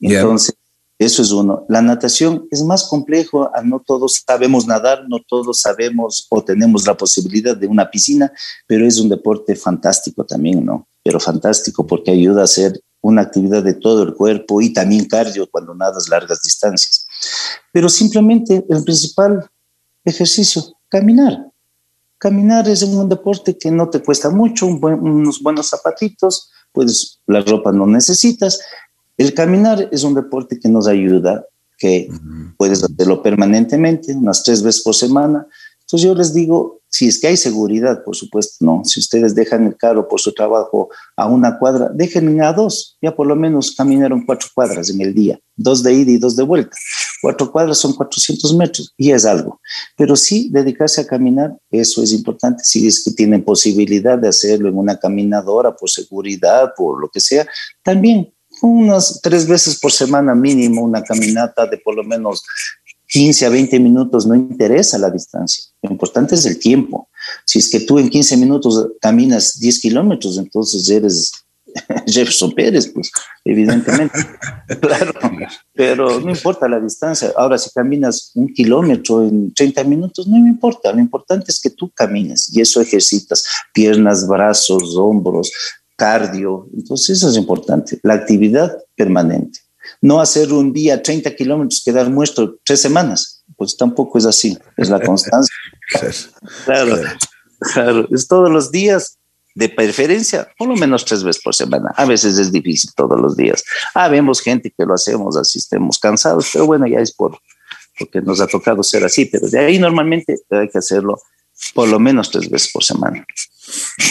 Entonces, eso es uno. La natación es más complejo, no todos sabemos nadar, no todos sabemos o tenemos la posibilidad de una piscina, pero es un deporte fantástico también, ¿no? Pero fantástico porque ayuda a hacer una actividad de todo el cuerpo y también cardio cuando nadas largas distancias. Pero simplemente el principal ejercicio, caminar. Caminar es un deporte que no te cuesta mucho, unos buenos zapatitos, pues la ropa no necesitas, el caminar es un deporte que nos ayuda, que puedes hacerlo permanentemente, unas tres veces por semana. Entonces yo les digo, si es que hay seguridad, por supuesto, no. Si ustedes dejan el carro por su trabajo a una cuadra, déjenme a dos. Ya por lo menos caminaron cuatro cuadras en el día, dos de ida y dos de vuelta. Cuatro cuadras son 400 metros y es algo. Pero sí, dedicarse a caminar, eso es importante. Si es que tienen posibilidad de hacerlo en una caminadora por seguridad, por lo que sea, también unas tres veces por semana mínimo, una caminata de por lo menos 15 a 20 minutos, no interesa la distancia. Lo importante es el tiempo. Si es que tú en 15 minutos caminas 10 kilómetros, entonces eres Jefferson Pérez, pues, evidentemente. claro, pero no importa la distancia. Ahora, si caminas un kilómetro en 30 minutos, no me importa. Lo importante es que tú camines y eso ejercitas piernas, brazos, hombros, cardio. Entonces, eso es importante. La actividad permanente. No hacer un día 30 kilómetros, quedar muerto tres semanas. Pues tampoco es así. Es la constancia. claro, claro. Es todos los días de preferencia, por lo menos tres veces por semana. A veces es difícil todos los días. Ah, vemos gente que lo hacemos así, estemos cansados, pero bueno, ya es por porque nos ha tocado ser así, pero de ahí normalmente hay que hacerlo por lo menos tres veces por semana.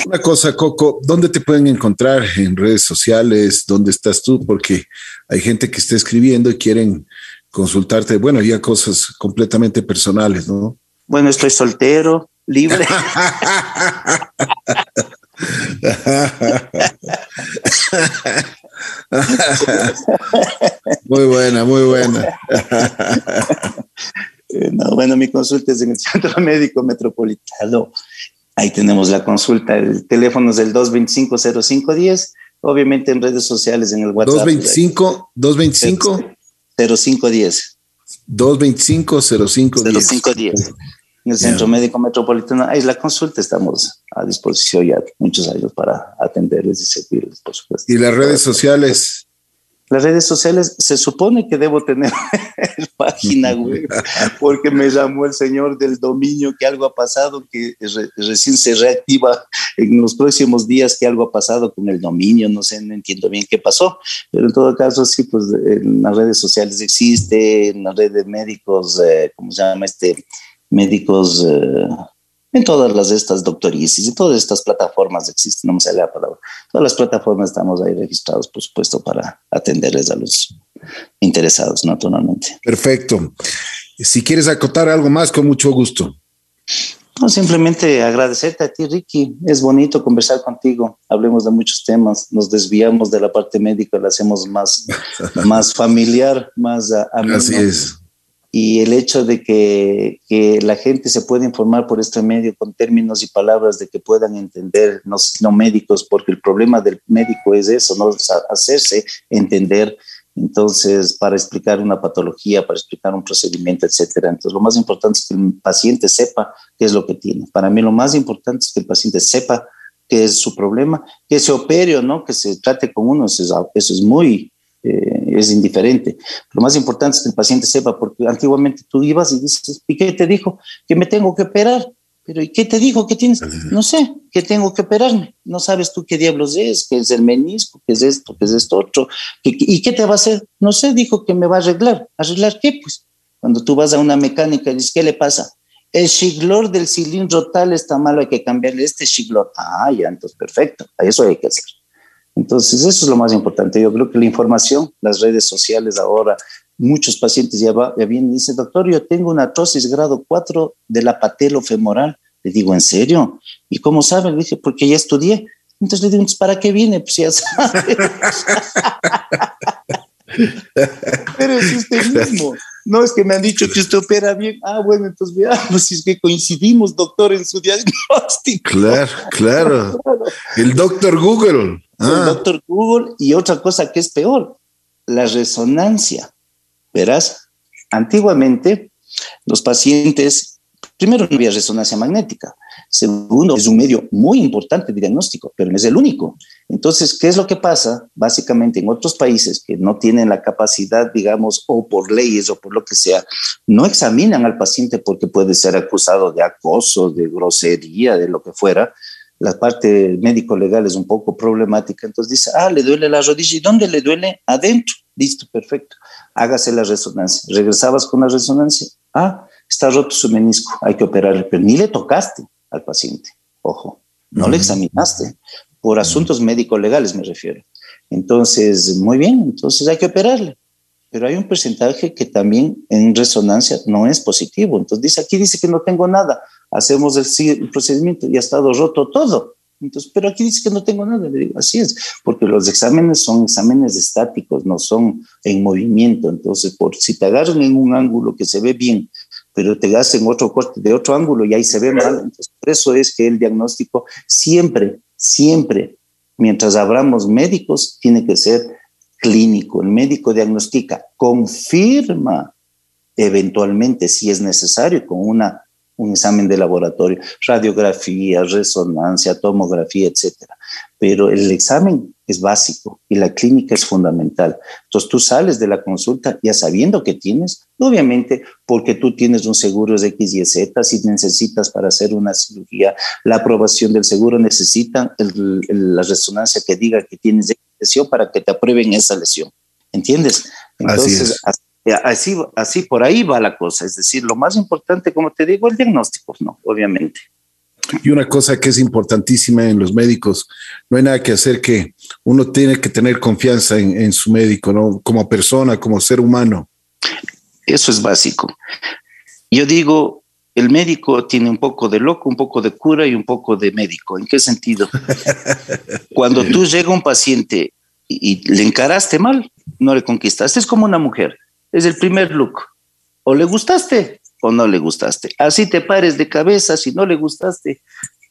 Una cosa, Coco, ¿dónde te pueden encontrar en redes sociales? ¿Dónde estás tú? Porque hay gente que está escribiendo y quieren consultarte, bueno, ya cosas completamente personales, ¿no? Bueno, estoy soltero, libre. muy buena, muy buena. bueno, mi consulta es en el Centro Médico Metropolitano. Ahí tenemos la consulta. El teléfono es el 225-0510. Obviamente en redes sociales, en el WhatsApp. 225, 225. 0510. 225 0510. 0510 en el Centro Médico Metropolitano. Ahí es la consulta, estamos a disposición ya muchos años para atenderles y servirles, por supuesto. ¿Y las redes sociales? Las redes sociales, se supone que debo tener página web, porque me llamó el señor del dominio que algo ha pasado, que recién se reactiva en los próximos días, que algo ha pasado con el dominio, no sé, no entiendo bien qué pasó, pero en todo caso, sí, pues en las redes sociales existe, en las redes de médicos, eh, ¿cómo se llama este? médicos eh, en todas las estas doctorices y todas estas plataformas existen, no me sale la palabra. Todas las plataformas estamos ahí registrados, por supuesto, para atenderles a los interesados, naturalmente. Perfecto. Si quieres acotar algo más, con mucho gusto. No, simplemente agradecerte a ti, Ricky. Es bonito conversar contigo. Hablemos de muchos temas. Nos desviamos de la parte médica, la hacemos más, más familiar, más ameno. Así es y el hecho de que, que, la gente se pueda informar por este medio con términos y palabras de que puedan entender, no, no médicos, porque el problema del médico es eso, no hacerse entender. Entonces, para explicar una patología, para explicar un procedimiento, etcétera. Entonces, lo más importante es que el paciente sepa qué es lo que tiene. Para mí, lo más importante es que el paciente sepa qué es su problema, que se opere o no, que se trate con uno, eso es muy, eh, es indiferente. Lo más importante es que el paciente sepa, porque antiguamente tú ibas y dices, ¿y qué te dijo? Que me tengo que operar. Pero ¿y qué te dijo? ¿Qué tienes? No sé, que tengo que operarme. No sabes tú qué diablos es, qué es el menisco, qué es esto, qué es esto otro. ¿Y qué te va a hacer? No sé, dijo que me va a arreglar. ¿Arreglar qué? Pues cuando tú vas a una mecánica y dices, ¿qué le pasa? El shiglor del cilindro tal está malo, hay que cambiarle este shiglor. Ah, ya, entonces perfecto, eso hay que hacer. Entonces, eso es lo más importante. Yo creo que la información, las redes sociales ahora, muchos pacientes ya, va, ya vienen y dicen, doctor, yo tengo una artrosis grado 4 de la patelofemoral. Le digo, ¿en serio? ¿Y cómo sabe? Le dije, porque ya estudié. Entonces le digo, ¿para qué viene? Pues ya sabe. Pero es usted mismo. No, es que me han dicho que usted opera bien. Ah, bueno, entonces veamos si es que coincidimos, doctor, en su diagnóstico. Claro, claro. El doctor Google. El ah. doctor Google y otra cosa que es peor, la resonancia. Verás, antiguamente los pacientes, primero no había resonancia magnética, segundo es un medio muy importante de diagnóstico, pero no es el único. Entonces, ¿qué es lo que pasa? Básicamente en otros países que no tienen la capacidad, digamos, o por leyes o por lo que sea, no examinan al paciente porque puede ser acusado de acoso, de grosería, de lo que fuera, la parte médico-legal es un poco problemática, entonces dice, ah, le duele la rodilla, ¿y dónde le duele? Adentro. Listo, perfecto. Hágase la resonancia. Regresabas con la resonancia. Ah, está roto su menisco, hay que operarle, pero ni le tocaste al paciente, ojo, no le examinaste, por asuntos médico-legales me refiero. Entonces, muy bien, entonces hay que operarle pero hay un porcentaje que también en resonancia no es positivo. Entonces dice, aquí dice que no tengo nada, hacemos el, procedimiento y ha estado roto todo. Entonces, pero aquí dice que no tengo nada. Le digo, así es, porque los exámenes son exámenes estáticos, no son en movimiento. Entonces, por si te agarran en un ángulo que se ve bien, pero te hacen otro corte de otro ángulo y ahí se ve mal. Entonces, por eso es que el diagnóstico siempre, siempre mientras abramos médicos, tiene que ser clínico. El médico diagnostica, confirma eventualmente si es necesario con una un examen de laboratorio, radiografía, resonancia, tomografía, etcétera. Pero el examen es básico y la clínica es fundamental. Entonces tú sales de la consulta ya sabiendo que tienes, obviamente porque tú tienes un seguro de X y Z, si necesitas para hacer una cirugía, la aprobación del seguro necesita la resonancia que diga que tienes lesión para que te aprueben esa lesión. ¿Entiendes? Entonces, eh, así, así por ahí va la cosa. Es decir, lo más importante, como te digo, el diagnóstico, ¿no? Obviamente. Y una cosa que es importantísima en los médicos, no hay nada que hacer que uno tiene que tener confianza en, su médico, ¿no? Como persona, como ser humano. Eso es básico. Yo digo, el médico tiene un poco de loco, un poco de cura y un poco de médico. ¿En qué sentido? Cuando tú llega un paciente y le encaraste mal, no le conquistaste. Es como una mujer es el primer look. O le gustaste o no le gustaste. Así te pares de cabeza, si no le gustaste,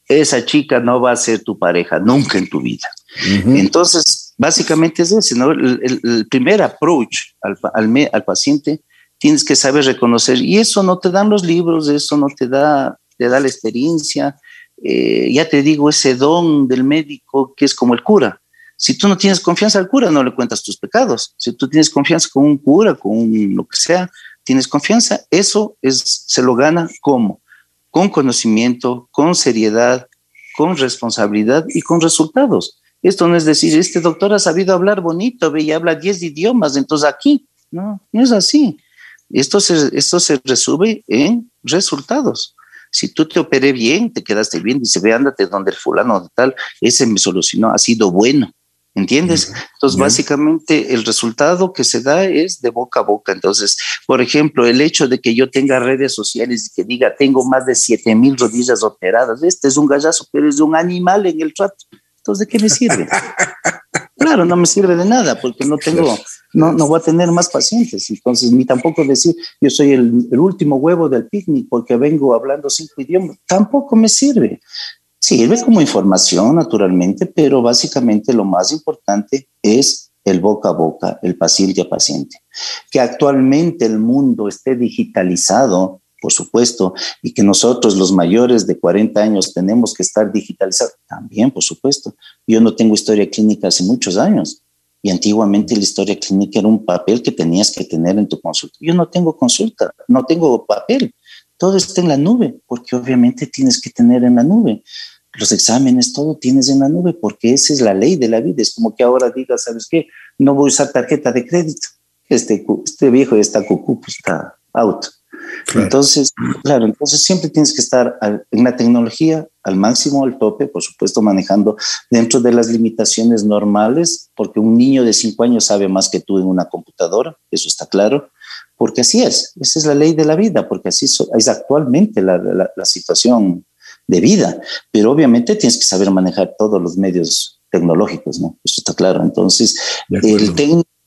esa chica no va a ser tu pareja nunca en tu vida. Entonces, básicamente es ese, ¿no? El, primer approach al, al, paciente tienes que saber reconocer, y eso no te dan los libros, eso no te da, te da la experiencia, eh, ya te digo, ese don del médico que es como el cura. Si tú no tienes confianza al cura, no le cuentas tus pecados. Si tú tienes confianza con un cura, con lo que sea, tienes confianza, eso es, se lo gana como con conocimiento, con seriedad, con responsabilidad y con resultados. Esto no es decir, este doctor ha sabido hablar bonito, ve y habla 10 idiomas, entonces aquí, no, no es así. Esto se, esto se resume en resultados. Si tú te operé bien, te quedaste bien, dice, ve, ándate donde el fulano de tal, ese me solucionó, ha sido bueno. ¿Entiendes? Entonces, básicamente el resultado que se da es de boca a boca. Entonces, por ejemplo, el hecho de que yo tenga redes sociales y que diga, tengo más de 7 mil rodillas operadas, este es un gallazo, pero es un animal en el trato. Entonces, ¿de qué me sirve? claro, no me sirve de nada porque no tengo, no, no voy a tener más pacientes. Entonces, ni tampoco decir, yo soy el, el último huevo del picnic porque vengo hablando cinco idiomas, tampoco me sirve. Sirve como información, naturalmente, pero básicamente lo más importante es el boca a boca, el paciente a paciente. Que actualmente el mundo esté digitalizado, por supuesto, y que nosotros los mayores de 40 años tenemos que estar digitalizados, también, por supuesto. Yo no tengo historia clínica hace muchos años. Y antiguamente la historia clínica era un papel que tenías que tener en tu consulta. Yo no tengo consulta, no tengo papel. Todo está en la nube, porque obviamente tienes que tener en la nube los exámenes, todo tienes en la nube, porque esa es la ley de la vida. Es como que ahora digas, ¿sabes qué? No voy a usar tarjeta de crédito. Este, este viejo está cucú, pues está out. Entonces, claro, entonces siempre tienes que estar en la tecnología al máximo, al tope, por supuesto, manejando dentro de las limitaciones normales, porque un niño de cinco años sabe más que tú en una computadora, eso está claro, porque así es, esa es la ley de la vida, porque así es actualmente la, la situación de vida, pero obviamente tienes que saber manejar todos los medios tecnológicos, ¿no? Eso está claro. Entonces, el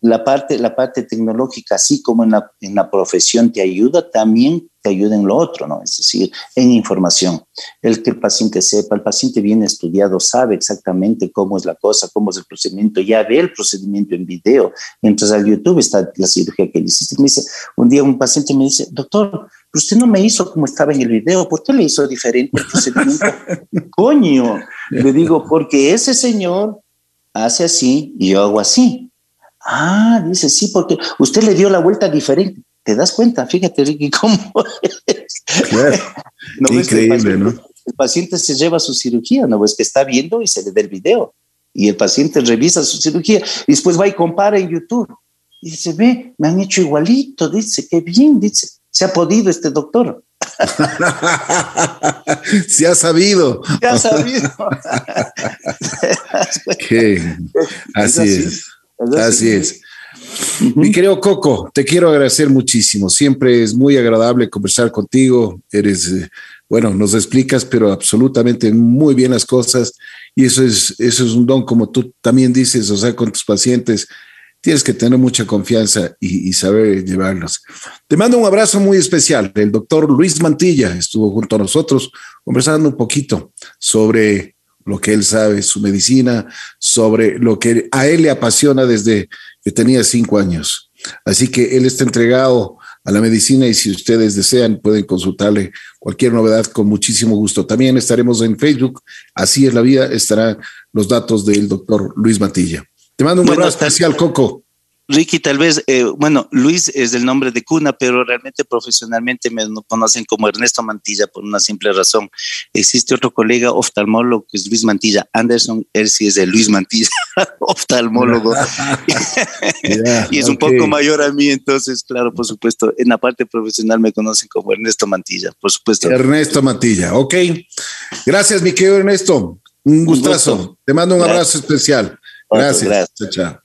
la parte, la parte tecnológica, así como en la, en la profesión te ayuda, también te ayuda en lo otro, ¿no? Es decir, en información. El que el paciente sepa, el paciente bien estudiado, sabe exactamente cómo es la cosa, cómo es el procedimiento, ya ve el procedimiento en video. Entonces al YouTube está la cirugía que le hiciste. Me dice, un día un paciente me dice, doctor, usted no me hizo como estaba en el video, ¿por qué le hizo diferente el procedimiento? Coño, le digo, porque ese señor hace así y yo hago así. Ah, dice, sí, porque usted le dio la vuelta diferente. ¿Te das cuenta? Fíjate, Ricky, cómo es. Increíble, ¿no? El paciente se lleva su cirugía, ¿no? Es que está viendo y se le da el video. Y el paciente revisa su cirugía y después va y compara en YouTube. Y dice, ve, me han hecho igualito, dice, qué bien, dice, se ha podido este doctor. se ha sabido. Se ha sabido. Así es. Así es. Mi querido Coco, te quiero agradecer muchísimo. Siempre es muy agradable conversar contigo. Eres, eh, bueno, nos explicas, pero absolutamente muy bien las cosas. Y eso es, eso es un don, como tú también dices, o sea, con tus pacientes tienes que tener mucha confianza y, saber llevarlos. Te mando un abrazo muy especial. El doctor Luis Mantilla estuvo junto a nosotros conversando un poquito sobre lo que él sabe, su medicina, sobre lo que a él le apasiona desde que tenía cinco años. Así que él está entregado a la medicina y si ustedes desean pueden consultarle cualquier novedad con muchísimo gusto. También estaremos en Facebook, así es la vida, estarán los datos del doctor Luis Matilla. Te mando un abrazo especial, Coco. Ricky, tal vez, eh, bueno, Luis es el nombre de cuna, pero realmente profesionalmente me conocen como Ernesto Mantilla por una simple razón. Existe otro colega oftalmólogo que es Luis Mantilla Anderson, él sí es de Luis Mantilla, oftalmólogo, y es un poco mayor a mí, entonces, claro, por supuesto, en la parte profesional me conocen como Ernesto Mantilla, por supuesto. Ernesto Mantilla, ok. Gracias, mi querido Ernesto. Un gustazo. Te mando un abrazo especial. Gracias. gracias. Chao, chao.